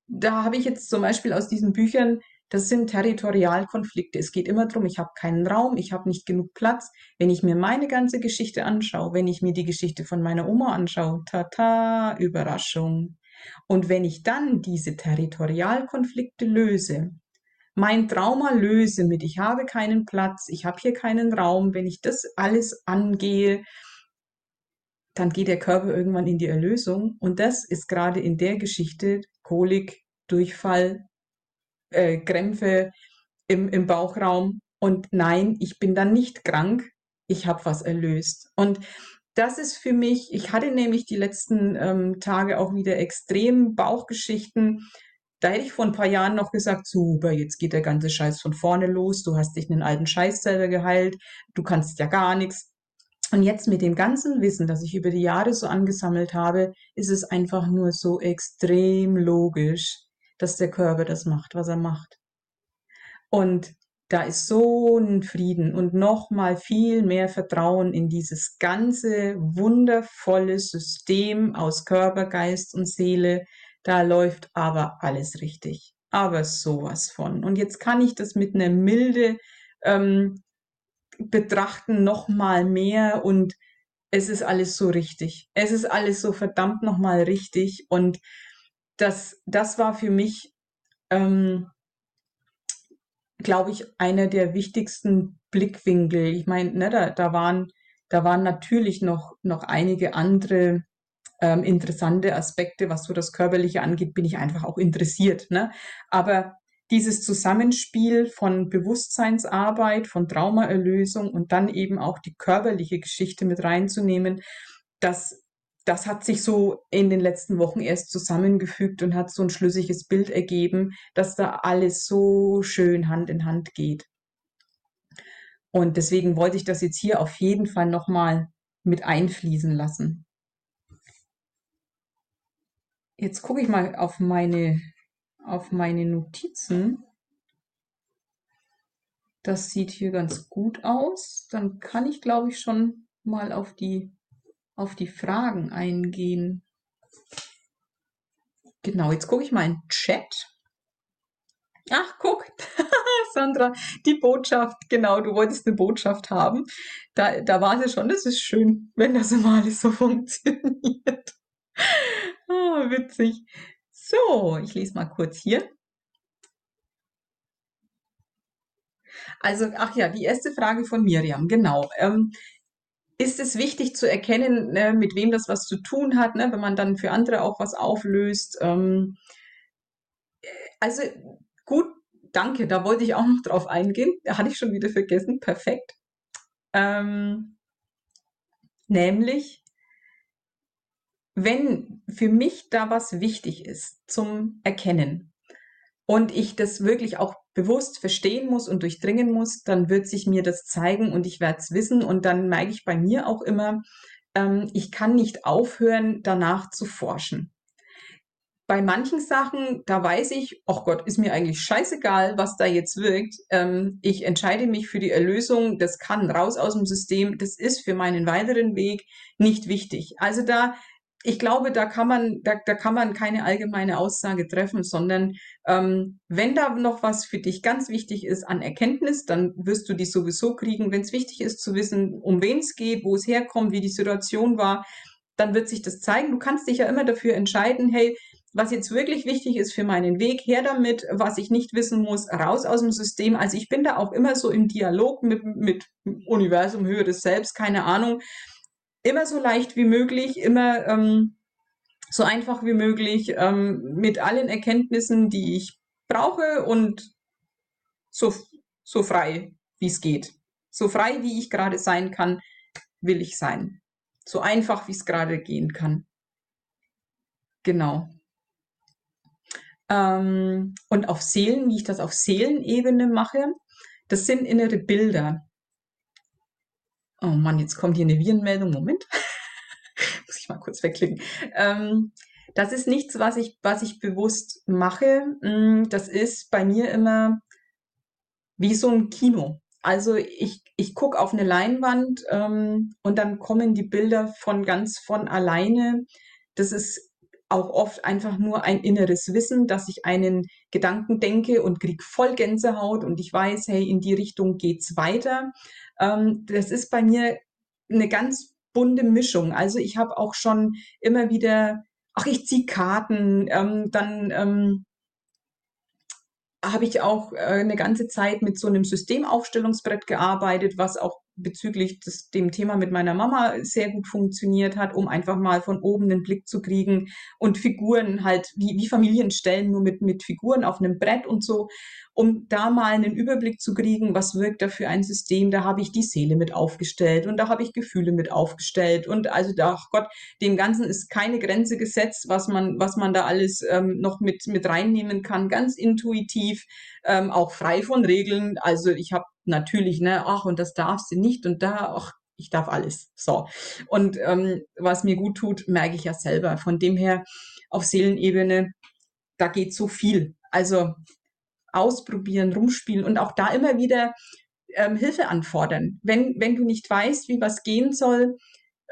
Da habe ich jetzt zum Beispiel aus diesen Büchern, das sind Territorialkonflikte. Es geht immer darum, ich habe keinen Raum, ich habe nicht genug Platz. Wenn ich mir meine ganze Geschichte anschaue, wenn ich mir die Geschichte von meiner Oma anschaue, tata, Überraschung. Und wenn ich dann diese Territorialkonflikte löse, mein Trauma löse mit, ich habe keinen Platz, ich habe hier keinen Raum, wenn ich das alles angehe, dann geht der Körper irgendwann in die Erlösung. Und das ist gerade in der Geschichte Kolik, Durchfall, äh, Krämpfe im, im Bauchraum. Und nein, ich bin dann nicht krank. ich habe was erlöst. Und das ist für mich, ich hatte nämlich die letzten ähm, Tage auch wieder extrem Bauchgeschichten. Da hätte ich vor ein paar Jahren noch gesagt, super, jetzt geht der ganze Scheiß von vorne los, du hast dich einen alten Scheiß selber geheilt, du kannst ja gar nichts. Und jetzt mit dem ganzen Wissen, das ich über die Jahre so angesammelt habe, ist es einfach nur so extrem logisch, dass der Körper das macht, was er macht. Und da ist so ein Frieden und noch mal viel mehr Vertrauen in dieses ganze wundervolle System aus Körper, Geist und Seele. Da läuft aber alles richtig. Aber sowas von. Und jetzt kann ich das mit einer Milde ähm, betrachten, noch mal mehr und es ist alles so richtig. Es ist alles so verdammt noch mal richtig und das, das war für mich ähm, glaube ich, einer der wichtigsten Blickwinkel. Ich meine, ne, da, da waren, da waren natürlich noch, noch einige andere ähm, interessante Aspekte, was so das Körperliche angeht, bin ich einfach auch interessiert. Ne? Aber dieses Zusammenspiel von Bewusstseinsarbeit, von Traumaerlösung und dann eben auch die körperliche Geschichte mit reinzunehmen, das das hat sich so in den letzten Wochen erst zusammengefügt und hat so ein schlüssiges Bild ergeben, dass da alles so schön Hand in Hand geht. Und deswegen wollte ich das jetzt hier auf jeden Fall nochmal mit einfließen lassen. Jetzt gucke ich mal auf meine, auf meine Notizen. Das sieht hier ganz gut aus. Dann kann ich, glaube ich, schon mal auf die auf die Fragen eingehen. Genau, jetzt gucke ich mal in den Chat. Ach, guck, Sandra, die Botschaft, genau, du wolltest eine Botschaft haben. Da, da war sie schon, das ist schön, wenn das immer alles so funktioniert. oh, witzig. So, ich lese mal kurz hier. Also, ach ja, die erste Frage von Miriam, genau. Ähm, ist es wichtig zu erkennen, ne, mit wem das was zu tun hat, ne, wenn man dann für andere auch was auflöst. Ähm, also gut, danke, da wollte ich auch noch drauf eingehen. Da hatte ich schon wieder vergessen. Perfekt. Ähm, nämlich, wenn für mich da was wichtig ist zum Erkennen und ich das wirklich auch bewusst verstehen muss und durchdringen muss, dann wird sich mir das zeigen und ich werde es wissen. Und dann merke ich bei mir auch immer, ähm, ich kann nicht aufhören, danach zu forschen. Bei manchen Sachen, da weiß ich, ach Gott, ist mir eigentlich scheißegal, was da jetzt wirkt. Ähm, ich entscheide mich für die Erlösung, das kann raus aus dem System, das ist für meinen weiteren Weg nicht wichtig. Also da ich glaube, da kann man, da, da kann man keine allgemeine Aussage treffen, sondern ähm, wenn da noch was für dich ganz wichtig ist an Erkenntnis, dann wirst du die sowieso kriegen. Wenn es wichtig ist zu wissen, um wen es geht, wo es herkommt, wie die Situation war, dann wird sich das zeigen. Du kannst dich ja immer dafür entscheiden, hey, was jetzt wirklich wichtig ist für meinen Weg, her damit, was ich nicht wissen muss, raus aus dem System. Also ich bin da auch immer so im Dialog mit, mit Universum, Höhe des Selbst, keine Ahnung immer so leicht wie möglich, immer ähm, so einfach wie möglich, ähm, mit allen Erkenntnissen, die ich brauche und so, so frei, wie es geht. So frei, wie ich gerade sein kann, will ich sein. So einfach, wie es gerade gehen kann. Genau. Ähm, und auf Seelen, wie ich das auf Seelenebene mache, das sind innere Bilder. Oh Mann, jetzt kommt hier eine Virenmeldung. Moment. Muss ich mal kurz wegklicken. Ähm, das ist nichts, was ich, was ich bewusst mache. Mm, das ist bei mir immer wie so ein Kino. Also ich, ich gucke auf eine Leinwand ähm, und dann kommen die Bilder von ganz von alleine. Das ist auch oft einfach nur ein inneres Wissen, dass ich einen Gedanken denke und krieg voll Gänsehaut und ich weiß, hey, in die Richtung geht's weiter. Ähm, das ist bei mir eine ganz bunte Mischung. Also ich habe auch schon immer wieder, ach, ich ziehe Karten, ähm, dann ähm, habe ich auch äh, eine ganze Zeit mit so einem Systemaufstellungsbrett gearbeitet, was auch bezüglich des, dem Thema mit meiner Mama sehr gut funktioniert hat, um einfach mal von oben einen Blick zu kriegen und Figuren halt, wie, wie Familien stellen, nur mit, mit Figuren auf einem Brett und so, um da mal einen Überblick zu kriegen, was wirkt da für ein System. Da habe ich die Seele mit aufgestellt und da habe ich Gefühle mit aufgestellt und also da, ach Gott, dem Ganzen ist keine Grenze gesetzt, was man, was man da alles ähm, noch mit, mit reinnehmen kann, ganz intuitiv, ähm, auch frei von Regeln. Also ich habe natürlich, ne, ach, und das darf sie nicht und da, ach, ich darf alles. So. Und ähm, was mir gut tut, merke ich ja selber. Von dem her auf Seelenebene, da geht so viel. Also ausprobieren, rumspielen und auch da immer wieder ähm, Hilfe anfordern. Wenn, wenn du nicht weißt, wie was gehen soll,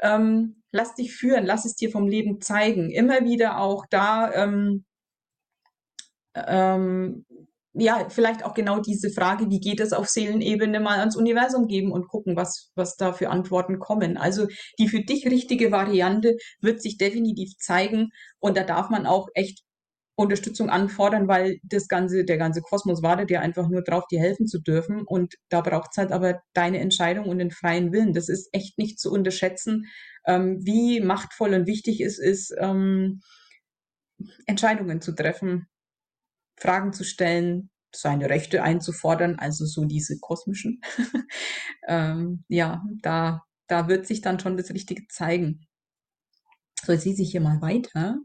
ähm, lass dich führen, lass es dir vom Leben zeigen. Immer wieder auch da ähm, ähm, ja, vielleicht auch genau diese Frage, wie geht es auf Seelenebene mal ans Universum geben und gucken, was, was da für Antworten kommen. Also die für dich richtige Variante wird sich definitiv zeigen und da darf man auch echt Unterstützung anfordern, weil das ganze, der ganze Kosmos wartet ja einfach nur drauf, dir helfen zu dürfen und da braucht es halt aber deine Entscheidung und den freien Willen. Das ist echt nicht zu unterschätzen, ähm, wie machtvoll und wichtig es ist, ähm, Entscheidungen zu treffen Fragen zu stellen, seine Rechte einzufordern, also so diese kosmischen. ähm, ja, da, da wird sich dann schon das Richtige zeigen. So, jetzt lese ich hier mal weiter.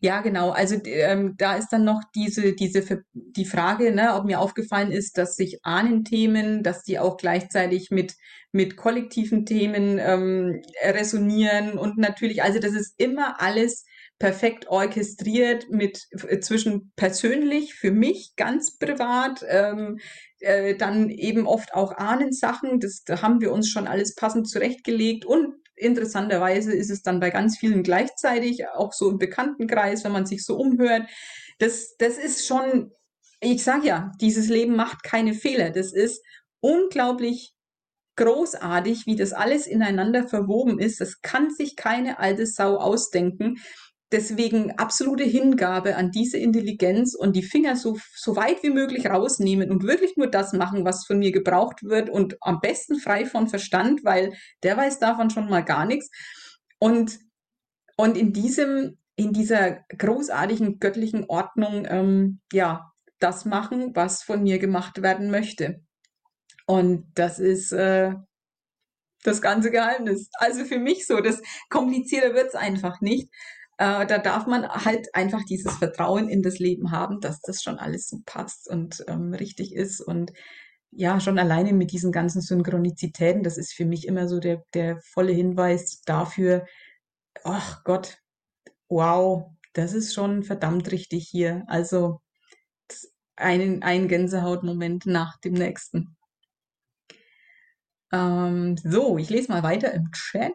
Ja, genau. Also ähm, da ist dann noch diese, diese die Frage, ne, ob mir aufgefallen ist, dass sich Ahnenthemen, dass die auch gleichzeitig mit mit kollektiven Themen ähm, resonieren und natürlich, also das ist immer alles perfekt orchestriert mit äh, zwischen persönlich für mich ganz privat, ähm, äh, dann eben oft auch Ahnensachen, das da haben wir uns schon alles passend zurechtgelegt und interessanterweise ist es dann bei ganz vielen gleichzeitig, auch so im Bekanntenkreis, wenn man sich so umhört. Das, das ist schon, ich sage ja, dieses Leben macht keine Fehler. Das ist unglaublich großartig, wie das alles ineinander verwoben ist. Das kann sich keine alte Sau ausdenken. Deswegen absolute Hingabe an diese Intelligenz und die Finger so, so weit wie möglich rausnehmen und wirklich nur das machen, was von mir gebraucht wird und am besten frei von Verstand, weil der weiß davon schon mal gar nichts. Und, und in diesem, in dieser großartigen göttlichen Ordnung, ähm, ja, das machen, was von mir gemacht werden möchte. Und das ist äh, das ganze Geheimnis. Also für mich so, das komplizierter wird's einfach nicht. Äh, da darf man halt einfach dieses Vertrauen in das Leben haben, dass das schon alles so passt und ähm, richtig ist. Und ja, schon alleine mit diesen ganzen Synchronizitäten, das ist für mich immer so der, der volle Hinweis dafür, ach Gott, wow, das ist schon verdammt richtig hier. Also ein, ein Gänsehautmoment nach dem nächsten. Ähm, so, ich lese mal weiter im Chat.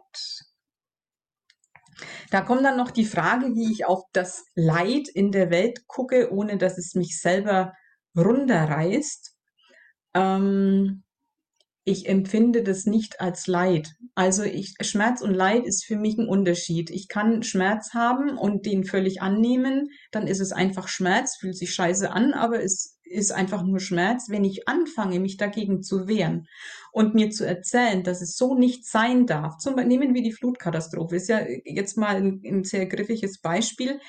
Da kommt dann noch die Frage, wie ich auf das Leid in der Welt gucke, ohne dass es mich selber runterreißt. Ähm, ich empfinde das nicht als Leid. Also ich, Schmerz und Leid ist für mich ein Unterschied. Ich kann Schmerz haben und den völlig annehmen, dann ist es einfach Schmerz, fühlt sich scheiße an, aber es ist einfach nur Schmerz, wenn ich anfange, mich dagegen zu wehren und mir zu erzählen, dass es so nicht sein darf. Zum Beispiel nehmen wir die Flutkatastrophe, ist ja jetzt mal ein, ein sehr griffiges Beispiel.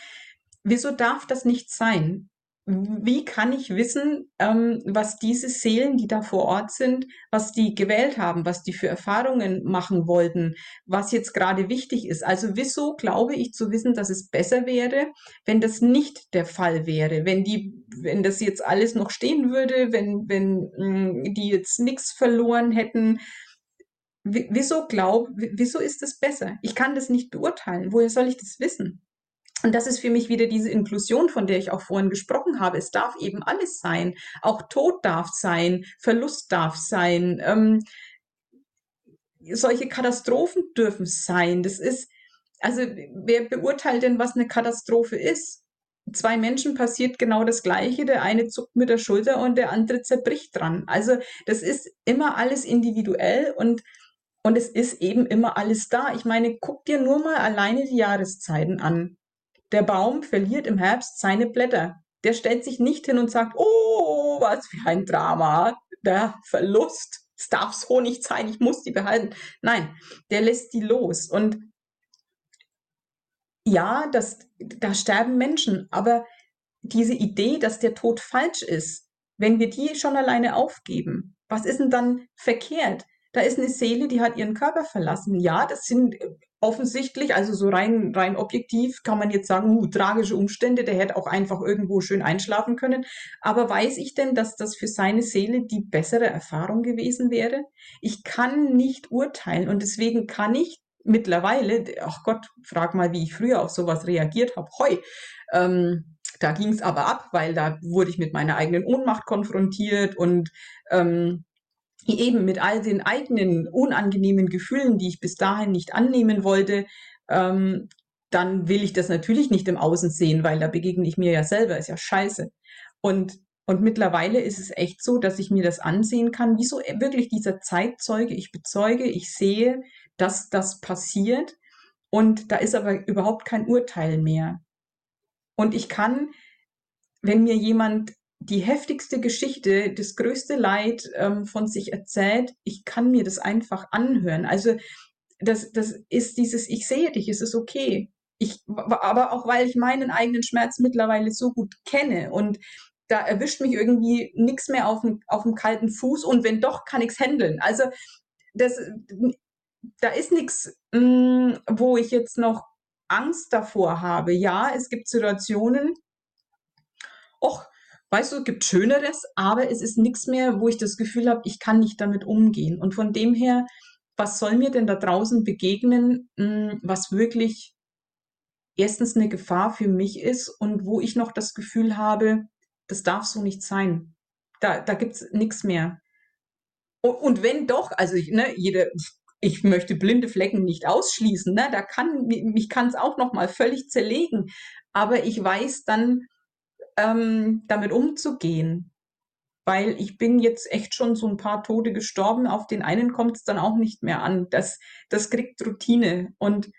Wieso darf das nicht sein? Wie kann ich wissen, ähm, was diese Seelen, die da vor Ort sind, was die gewählt haben, was die für Erfahrungen machen wollten, was jetzt gerade wichtig ist. Also wieso glaube ich zu wissen, dass es besser wäre, wenn das nicht der Fall wäre, wenn die, wenn das jetzt alles noch stehen würde, wenn, wenn mh, mm, die jetzt nichts verloren hätten. Wieso glaub, wieso ist das besser? Ich kann das nicht beurteilen. Woher soll ich das wissen? Und das ist für mich wieder diese Inklusion, von der ich auch vorhin gesprochen habe. Es darf eben alles sein. Auch Tod darf sein, Verlust darf sein. Ähm, solche Katastrophen dürfen sein. Das ist, also wer beurteilt denn, was eine Katastrophe ist? Zwei Menschen passiert genau das Gleiche. Der eine zuckt mit der Schulter und der andere zerbricht dran. Also das ist immer alles individuell und und es ist eben immer alles da. Ich meine, guck dir nur mal alleine die Jahreszeiten an. Der Baum verliert im Herbst seine Blätter. Der stellt sich nicht hin und sagt, oh, was für ein Drama, der Verlust. es darf so nicht sein, ich muss die behalten. Nein, der lässt die los. Und ja, das, da sterben Menschen, aber diese Idee, dass der Tod falsch ist, wenn wir die schon alleine aufgeben, was ist denn dann verkehrt? Da ist eine Seele, die hat ihren Körper verlassen. Ja, das sind offensichtlich, also so rein, rein objektiv kann man jetzt sagen, uh, tragische Umstände, der hätte auch einfach irgendwo schön einschlafen können. Aber weiß ich denn, dass das für seine Seele die bessere Erfahrung gewesen wäre? Ich kann nicht urteilen und deswegen kann ich mittlerweile, ach Gott, frag mal, wie ich früher auf sowas reagiert habe. Heu, ähm, da ging es aber ab, weil da wurde ich mit meiner eigenen Ohnmacht konfrontiert und ähm, eben mit all den eigenen unangenehmen Gefühlen, die ich bis dahin nicht annehmen wollte, ähm, dann will ich das natürlich nicht im Außen sehen, weil da begegne ich mir ja selber, ist ja scheiße. Und, und mittlerweile ist es echt so, dass ich mir das ansehen kann, wieso wirklich dieser Zeitzeuge, ich bezeuge, ich sehe, dass das passiert und da ist aber überhaupt kein Urteil mehr. Und ich kann, wenn mir jemand die heftigste Geschichte, das größte Leid ähm, von sich erzählt, ich kann mir das einfach anhören. Also das, das ist dieses, ich sehe dich, es ist okay. Ich, aber auch weil ich meinen eigenen Schmerz mittlerweile so gut kenne und da erwischt mich irgendwie nichts mehr auf dem, auf dem kalten Fuß und wenn doch, kann ich es handeln. Also das, da ist nichts, mm, wo ich jetzt noch Angst davor habe. Ja, es gibt Situationen, och, weißt du, es gibt Schöneres, aber es ist nichts mehr, wo ich das Gefühl habe, ich kann nicht damit umgehen. Und von dem her, was soll mir denn da draußen begegnen, hm, was wirklich erstens eine Gefahr für mich ist und wo ich noch das Gefühl habe, das darf so nicht sein. Da, da gibt es nichts mehr. Und wenn doch, also ich, ne, jede, ich möchte blinde Flecken nicht ausschließen, ne, da kann, mich kann es auch noch mal völlig zerlegen. Aber ich weiß dann, ähm, damit umzugehen. Weil ich bin jetzt echt schon so ein paar Tode gestorben, auf den einen kommt es dann auch nicht mehr an. Das, das kriegt Routine. Und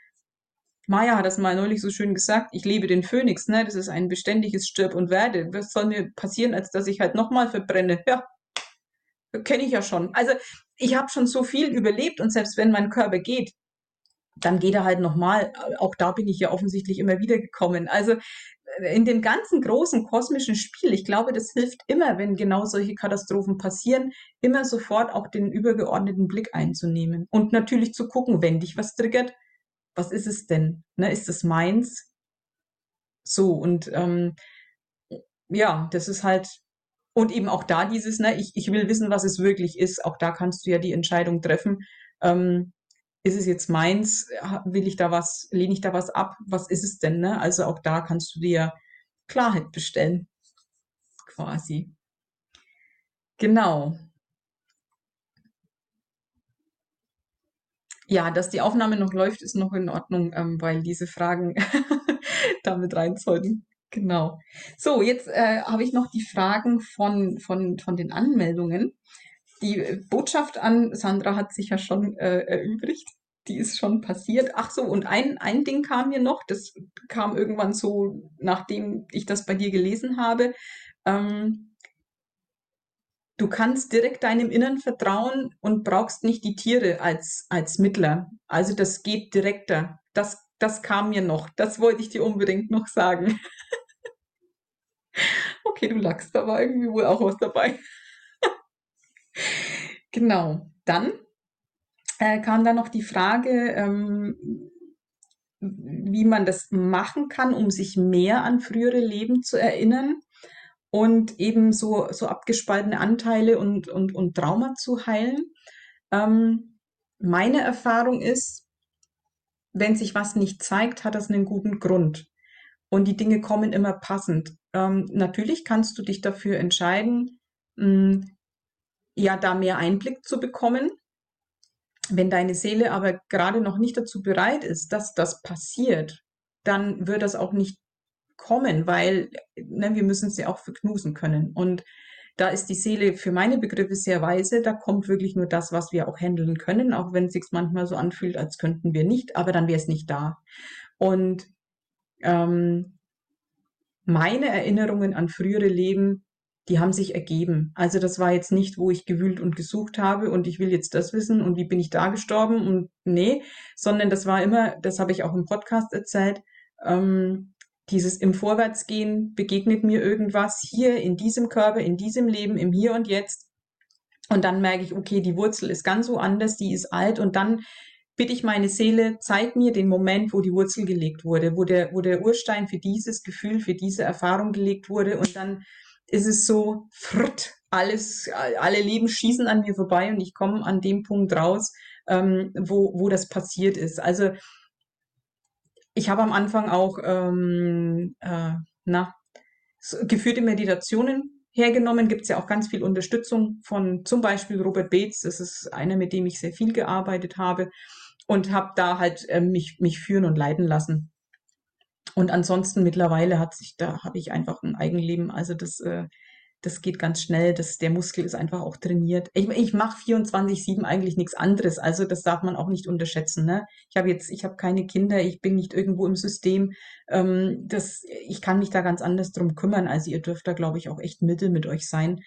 Maya hat das mal neulich so schön gesagt, ich lebe den Phönix, ne? Das ist ein beständiges Stirb und Werde. Was soll mir passieren, als dass ich halt nochmal verbrenne? Ja, kenne ich ja schon. Also ich habe schon so viel überlebt und selbst wenn mein Körper geht, dann geht er halt nochmal. Auch da bin ich ja offensichtlich immer wieder gekommen. Also in dem ganzen großen kosmischen Spiel, ich glaube, das hilft immer, wenn genau solche Katastrophen passieren, immer sofort auch den übergeordneten Blick einzunehmen und natürlich zu gucken, wenn dich was triggert, was ist es denn? Ne, ist es meins? So, und ähm, ja, das ist halt, und eben auch da dieses, ne, ich, ich will wissen, was es wirklich ist, auch da kannst du ja die Entscheidung treffen, ähm, ist es jetzt meins? Will ich da was, lehne ich da was ab? Was ist es denn? Ne? Also auch da kannst du dir Klarheit bestellen. Quasi. Genau. Ja, dass die Aufnahme noch läuft, ist noch in Ordnung, ähm, weil diese Fragen damit rein sollten. Genau. So, jetzt äh, habe ich noch die Fragen von, von, von den Anmeldungen. Die Botschaft an Sandra hat sich ja schon äh, erübrigt. Die ist schon passiert. Ach so, und ein, ein Ding kam mir noch, das kam irgendwann so, nachdem ich das bei dir gelesen habe. Ähm, du kannst direkt deinem Innern vertrauen und brauchst nicht die Tiere als, als Mittler. Also das geht direkter. Das, das kam mir noch. Das wollte ich dir unbedingt noch sagen. okay, du lachst, da war irgendwie wohl auch was dabei. Genau. Dann äh, kam dann noch die Frage, ähm, wie man das machen kann, um sich mehr an frühere Leben zu erinnern und eben so, so abgespaltene Anteile und, und, und Trauma zu heilen. Ähm, meine Erfahrung ist, wenn sich was nicht zeigt, hat das einen guten Grund. Und die Dinge kommen immer passend. Ähm, natürlich kannst du dich dafür entscheiden, mh, hm, ja da mehr Einblick zu bekommen. Wenn deine Seele aber gerade noch nicht dazu bereit ist, dass das passiert, dann wird das auch nicht kommen, weil ne, wir müssen sie auch verknusen können. Und da ist die Seele für meine Begriffe sehr weise. Da kommt wirklich nur das, was wir auch handeln können, auch wenn es sich manchmal so anfühlt, als könnten wir nicht, aber dann wäre es nicht da. Und ähm, meine Erinnerungen an frühere Leben die haben sich ergeben. Also das war jetzt nicht, wo ich gewühlt und gesucht habe und ich will jetzt das wissen und wie bin ich da gestorben und nee, sondern das war immer, das habe ich auch im Podcast erzählt, ähm, dieses im Vorwärtsgehen begegnet mir irgendwas hier in diesem Körper, in diesem Leben, im Hier und Jetzt. Und dann merke ich, okay, die Wurzel ist ganz so anders, die ist alt und dann bitte ich meine Seele, zeig mir den Moment, wo die Wurzel gelegt wurde, wo der, wo der Urstein für dieses Gefühl, für diese Erfahrung gelegt wurde und dann ist es so, fritt, alles, alle Leben schießen an mir vorbei und ich komme an dem Punkt raus, ähm, wo, wo das passiert ist. Also ich habe am Anfang auch ähm, äh, na, geführte Meditationen hergenommen. Gibt es ja auch ganz viel Unterstützung von zum Beispiel Robert Bates. Das ist einer, mit dem ich sehr viel gearbeitet habe und habe da halt äh, mich, mich führen und leiten lassen. Und ansonsten mittlerweile hat sich, da habe ich einfach ein Eigenleben. Also das, äh, das geht ganz schnell. Das, der Muskel ist einfach auch trainiert. Ich, ich mache 24-7 eigentlich nichts anderes. Also das darf man auch nicht unterschätzen. Ne? Ich habe jetzt, ich habe keine Kinder, ich bin nicht irgendwo im System. Ähm, das, ich kann mich da ganz anders drum kümmern. Also ihr dürft da, glaube ich, auch echt Mittel mit euch sein,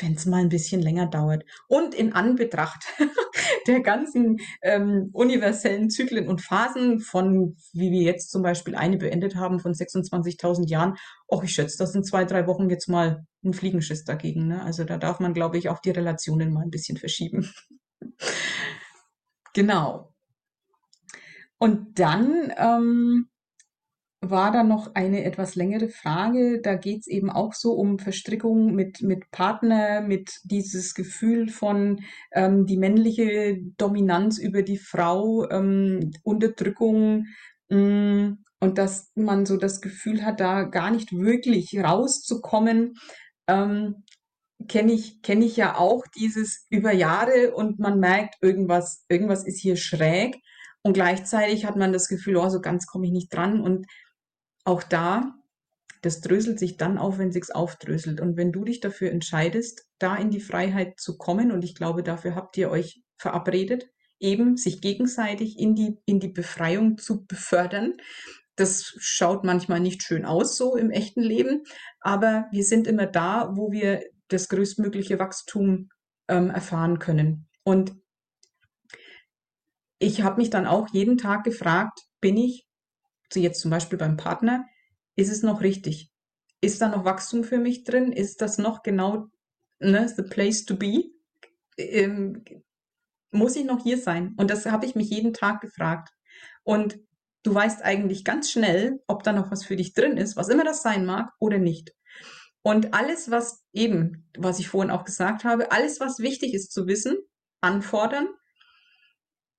wenn es mal ein bisschen länger dauert. Und in Anbetracht der ganzen ähm, universellen Zyklen und Phasen von, wie wir jetzt zum Beispiel eine beendet haben von 26.000 Jahren, auch ich schätze, das sind zwei, drei Wochen jetzt mal ein Fliegenschiss dagegen. Ne? Also da darf man, glaube ich, auch die Relationen mal ein bisschen verschieben. genau. Und dann ähm, war da noch eine etwas längere Frage. Da geht es eben auch so um Verstrickung mit, mit Partner, mit dieses Gefühl von ähm, die männliche Dominanz über die Frau, ähm, Unterdrückung mh, mm, und dass man so das Gefühl hat, da gar nicht wirklich rauszukommen. Ähm, kenne ich, kenne ich ja auch dieses über Jahre und man merkt, irgendwas, irgendwas ist hier schräg. Und gleichzeitig hat man das Gefühl, oh, so ganz komme ich nicht dran. Und auch da, das dröselt sich dann auf, wenn sich's aufdröselt. Und wenn du dich dafür entscheidest, da in die Freiheit zu kommen, und ich glaube, dafür habt ihr euch verabredet, eben sich gegenseitig in die, in die Befreiung zu befördern. Das schaut manchmal nicht schön aus, so im echten Leben, aber wir sind immer da, wo wir das größtmögliche Wachstum ähm, erfahren können. Und ich habe mich dann auch jeden Tag gefragt, bin ich so jetzt zum Beispiel beim Partner, ist es noch richtig? Ist da noch Wachstum für mich drin? Ist das noch genau ne, the place to be? Ähm, muss ich noch hier sein? Und das habe ich mich jeden Tag gefragt. Und du weißt eigentlich ganz schnell, ob da noch was für dich drin ist, was immer das sein mag oder nicht. Und alles, was eben, was ich vorhin auch gesagt habe, alles, was wichtig ist zu wissen, anfordern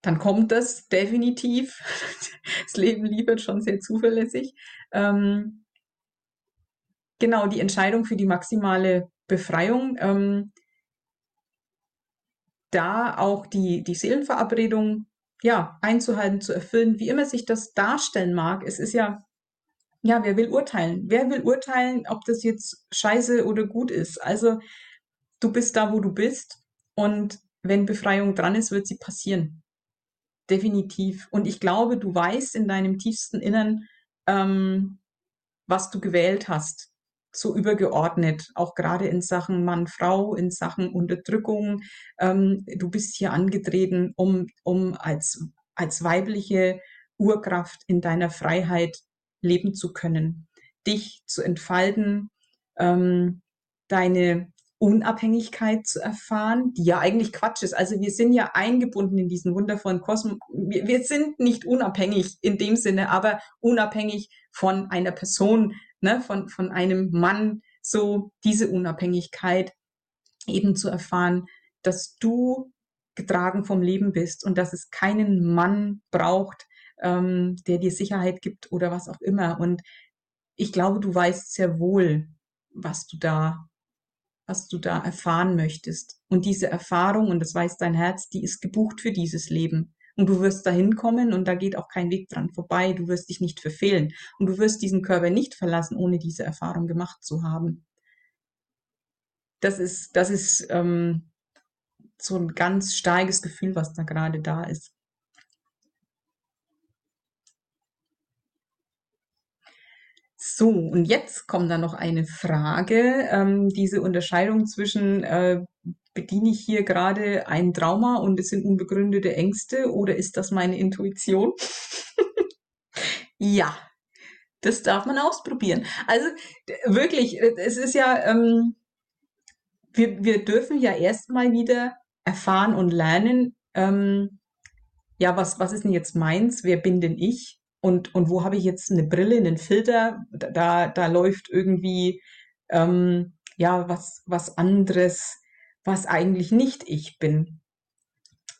dann kommt das definitiv. Das Leben liefert schon sehr zuverlässig. Ähm, genau, die Entscheidung für die maximale Befreiung. Ähm, da auch die, die Seelenverabredung ja, einzuhalten, zu erfüllen, wie immer sich das darstellen mag. Es ist ja, ja, wer will urteilen? Wer will urteilen, ob das jetzt scheiße oder gut ist? Also, du bist da, wo du bist und wenn Befreiung dran ist, wird sie passieren definitiv. Und ich glaube, du weißt in deinem tiefsten Innern, ähm, was du gewählt hast. So übergeordnet, auch gerade in Sachen Mann, Frau, in Sachen Unterdrückung. Ähm, du bist hier angetreten, um, um als, als weibliche Urkraft in deiner Freiheit leben zu können, dich zu entfalten, ähm, deine Unabhängigkeit zu erfahren, die ja eigentlich Quatsch ist. Also wir sind ja eingebunden in diesen wundervollen Kosmos. Wir, wir sind nicht unabhängig in dem Sinne, aber unabhängig von einer Person, ne, von, von einem Mann, so diese Unabhängigkeit eben zu erfahren, dass du getragen vom Leben bist und dass es keinen Mann braucht, ähm, der dir Sicherheit gibt oder was auch immer. Und ich glaube, du weißt sehr wohl, was du da was du da erfahren möchtest. Und diese Erfahrung, und das weiß dein Herz, die ist gebucht für dieses Leben. Und du wirst dahin kommen und da geht auch kein Weg dran vorbei. Du wirst dich nicht verfehlen. Und du wirst diesen Körper nicht verlassen, ohne diese Erfahrung gemacht zu haben. Das ist, das ist ähm, so ein ganz starkes Gefühl, was da gerade da ist. So, und jetzt kommt dann noch eine Frage. Ähm, diese Unterscheidung zwischen, äh, bediene ich hier gerade ein Trauma und es sind unbegründete Ängste oder ist das meine Intuition? ja, das darf man ausprobieren. Also wirklich, es ist ja, ähm, wir, wir dürfen ja erstmal wieder erfahren und lernen, ähm, ja, was, was ist denn jetzt meins? Wer bin denn ich? Und, und wo habe ich jetzt eine Brille, einen Filter? Da, da läuft irgendwie ähm, ja was, was anderes, was eigentlich nicht ich bin.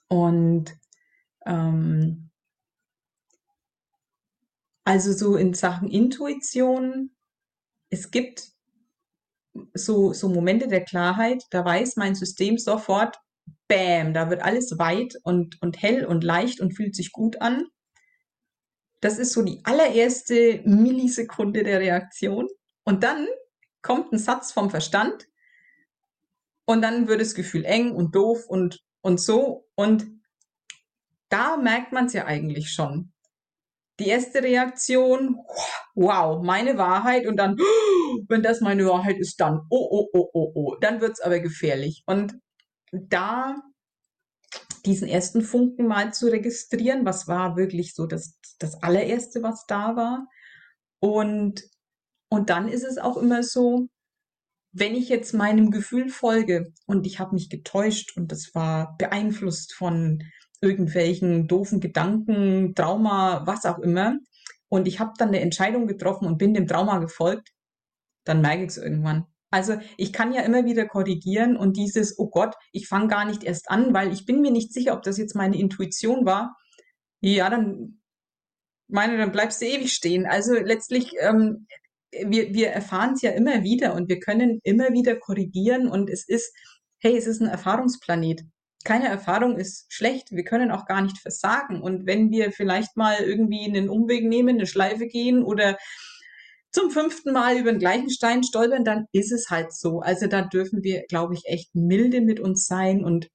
Und ähm, also so in Sachen Intuition, es gibt so, so Momente der Klarheit, da weiß mein System sofort, bam, da wird alles weit und, und hell und leicht und fühlt sich gut an. Das ist so die allererste Millisekunde der Reaktion. Und dann kommt ein Satz vom Verstand und dann wird das Gefühl eng und doof und, und so. Und da merkt man es ja eigentlich schon. Die erste Reaktion, wow, meine Wahrheit und dann, wenn das meine Wahrheit ist, dann, oh, oh, oh, oh, oh, dann wird es aber gefährlich. Und da diesen ersten Funken mal zu registrieren, was war wirklich so das, das allererste, was da war. Und, und dann ist es auch immer so, wenn ich jetzt meinem Gefühl folge und ich habe mich getäuscht und das war beeinflusst von irgendwelchen doofen Gedanken, Trauma, was auch immer, und ich habe dann eine Entscheidung getroffen und bin dem Trauma gefolgt, dann merke ich es irgendwann. Also ich kann ja immer wieder korrigieren und dieses, oh Gott, ich fange gar nicht erst an, weil ich bin mir nicht sicher, ob das jetzt meine Intuition war. Ja, dann meine, dann bleibst du ewig stehen. Also letztlich, ähm, wir, wir erfahren es ja immer wieder und wir können immer wieder korrigieren und es ist, hey, es ist ein Erfahrungsplanet. Keine Erfahrung ist schlecht. Wir können auch gar nicht versagen. Und wenn wir vielleicht mal irgendwie einen Umweg nehmen, eine Schleife gehen oder zum fünften Mal über den gleichen Stein stolpern, dann ist es halt so. Also da dürfen wir, glaube ich, echt milde mit uns sein und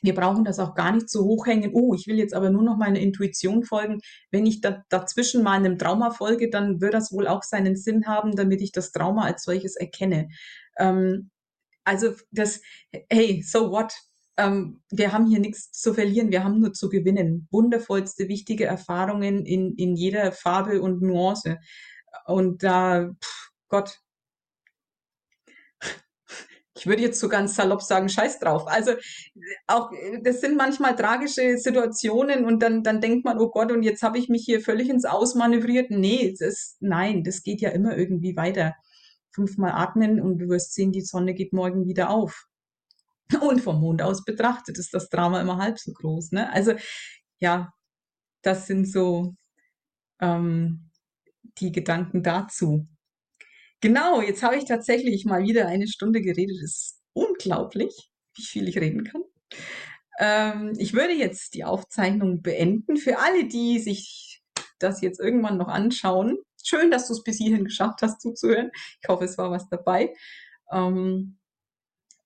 wir brauchen das auch gar nicht so hochhängen. Oh, ich will jetzt aber nur noch meiner Intuition folgen. Wenn ich da, dazwischen mal einem Trauma folge, dann wird das wohl auch seinen Sinn haben, damit ich das Trauma als solches erkenne. Ähm, also das, hey, so what? Ähm, wir haben hier nichts zu verlieren, wir haben nur zu gewinnen. Wundervollste, wichtige Erfahrungen in, in jeder Farbe und Nuance. Und da, pff, Gott, ich würde jetzt so ganz salopp sagen, scheiß drauf. Also auch das sind manchmal tragische Situationen und dann, dann denkt man, oh Gott, und jetzt habe ich mich hier völlig ins Ausmanövriert. Nee, das, nein, das geht ja immer irgendwie weiter. Fünfmal atmen und du wirst sehen, die Sonne geht morgen wieder auf. Und vom Mond aus betrachtet ist das Drama immer halb so groß. Ne? Also ja, das sind so ähm, die Gedanken dazu. Genau, jetzt habe ich tatsächlich mal wieder eine Stunde geredet. Es ist unglaublich, wie viel ich reden kann. Ähm, ich würde jetzt die Aufzeichnung beenden. Für alle, die sich das jetzt irgendwann noch anschauen, schön, dass du es bis hierhin geschafft hast zuzuhören. Ich hoffe, es war was dabei. Ähm,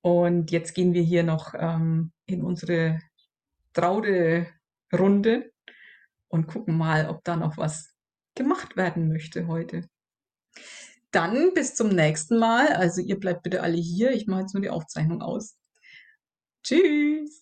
und jetzt gehen wir hier noch ähm, in unsere Traude-Runde und gucken mal, ob da noch was gemacht werden möchte heute. Dann bis zum nächsten Mal. Also ihr bleibt bitte alle hier. Ich mache jetzt nur die Aufzeichnung aus. Tschüss.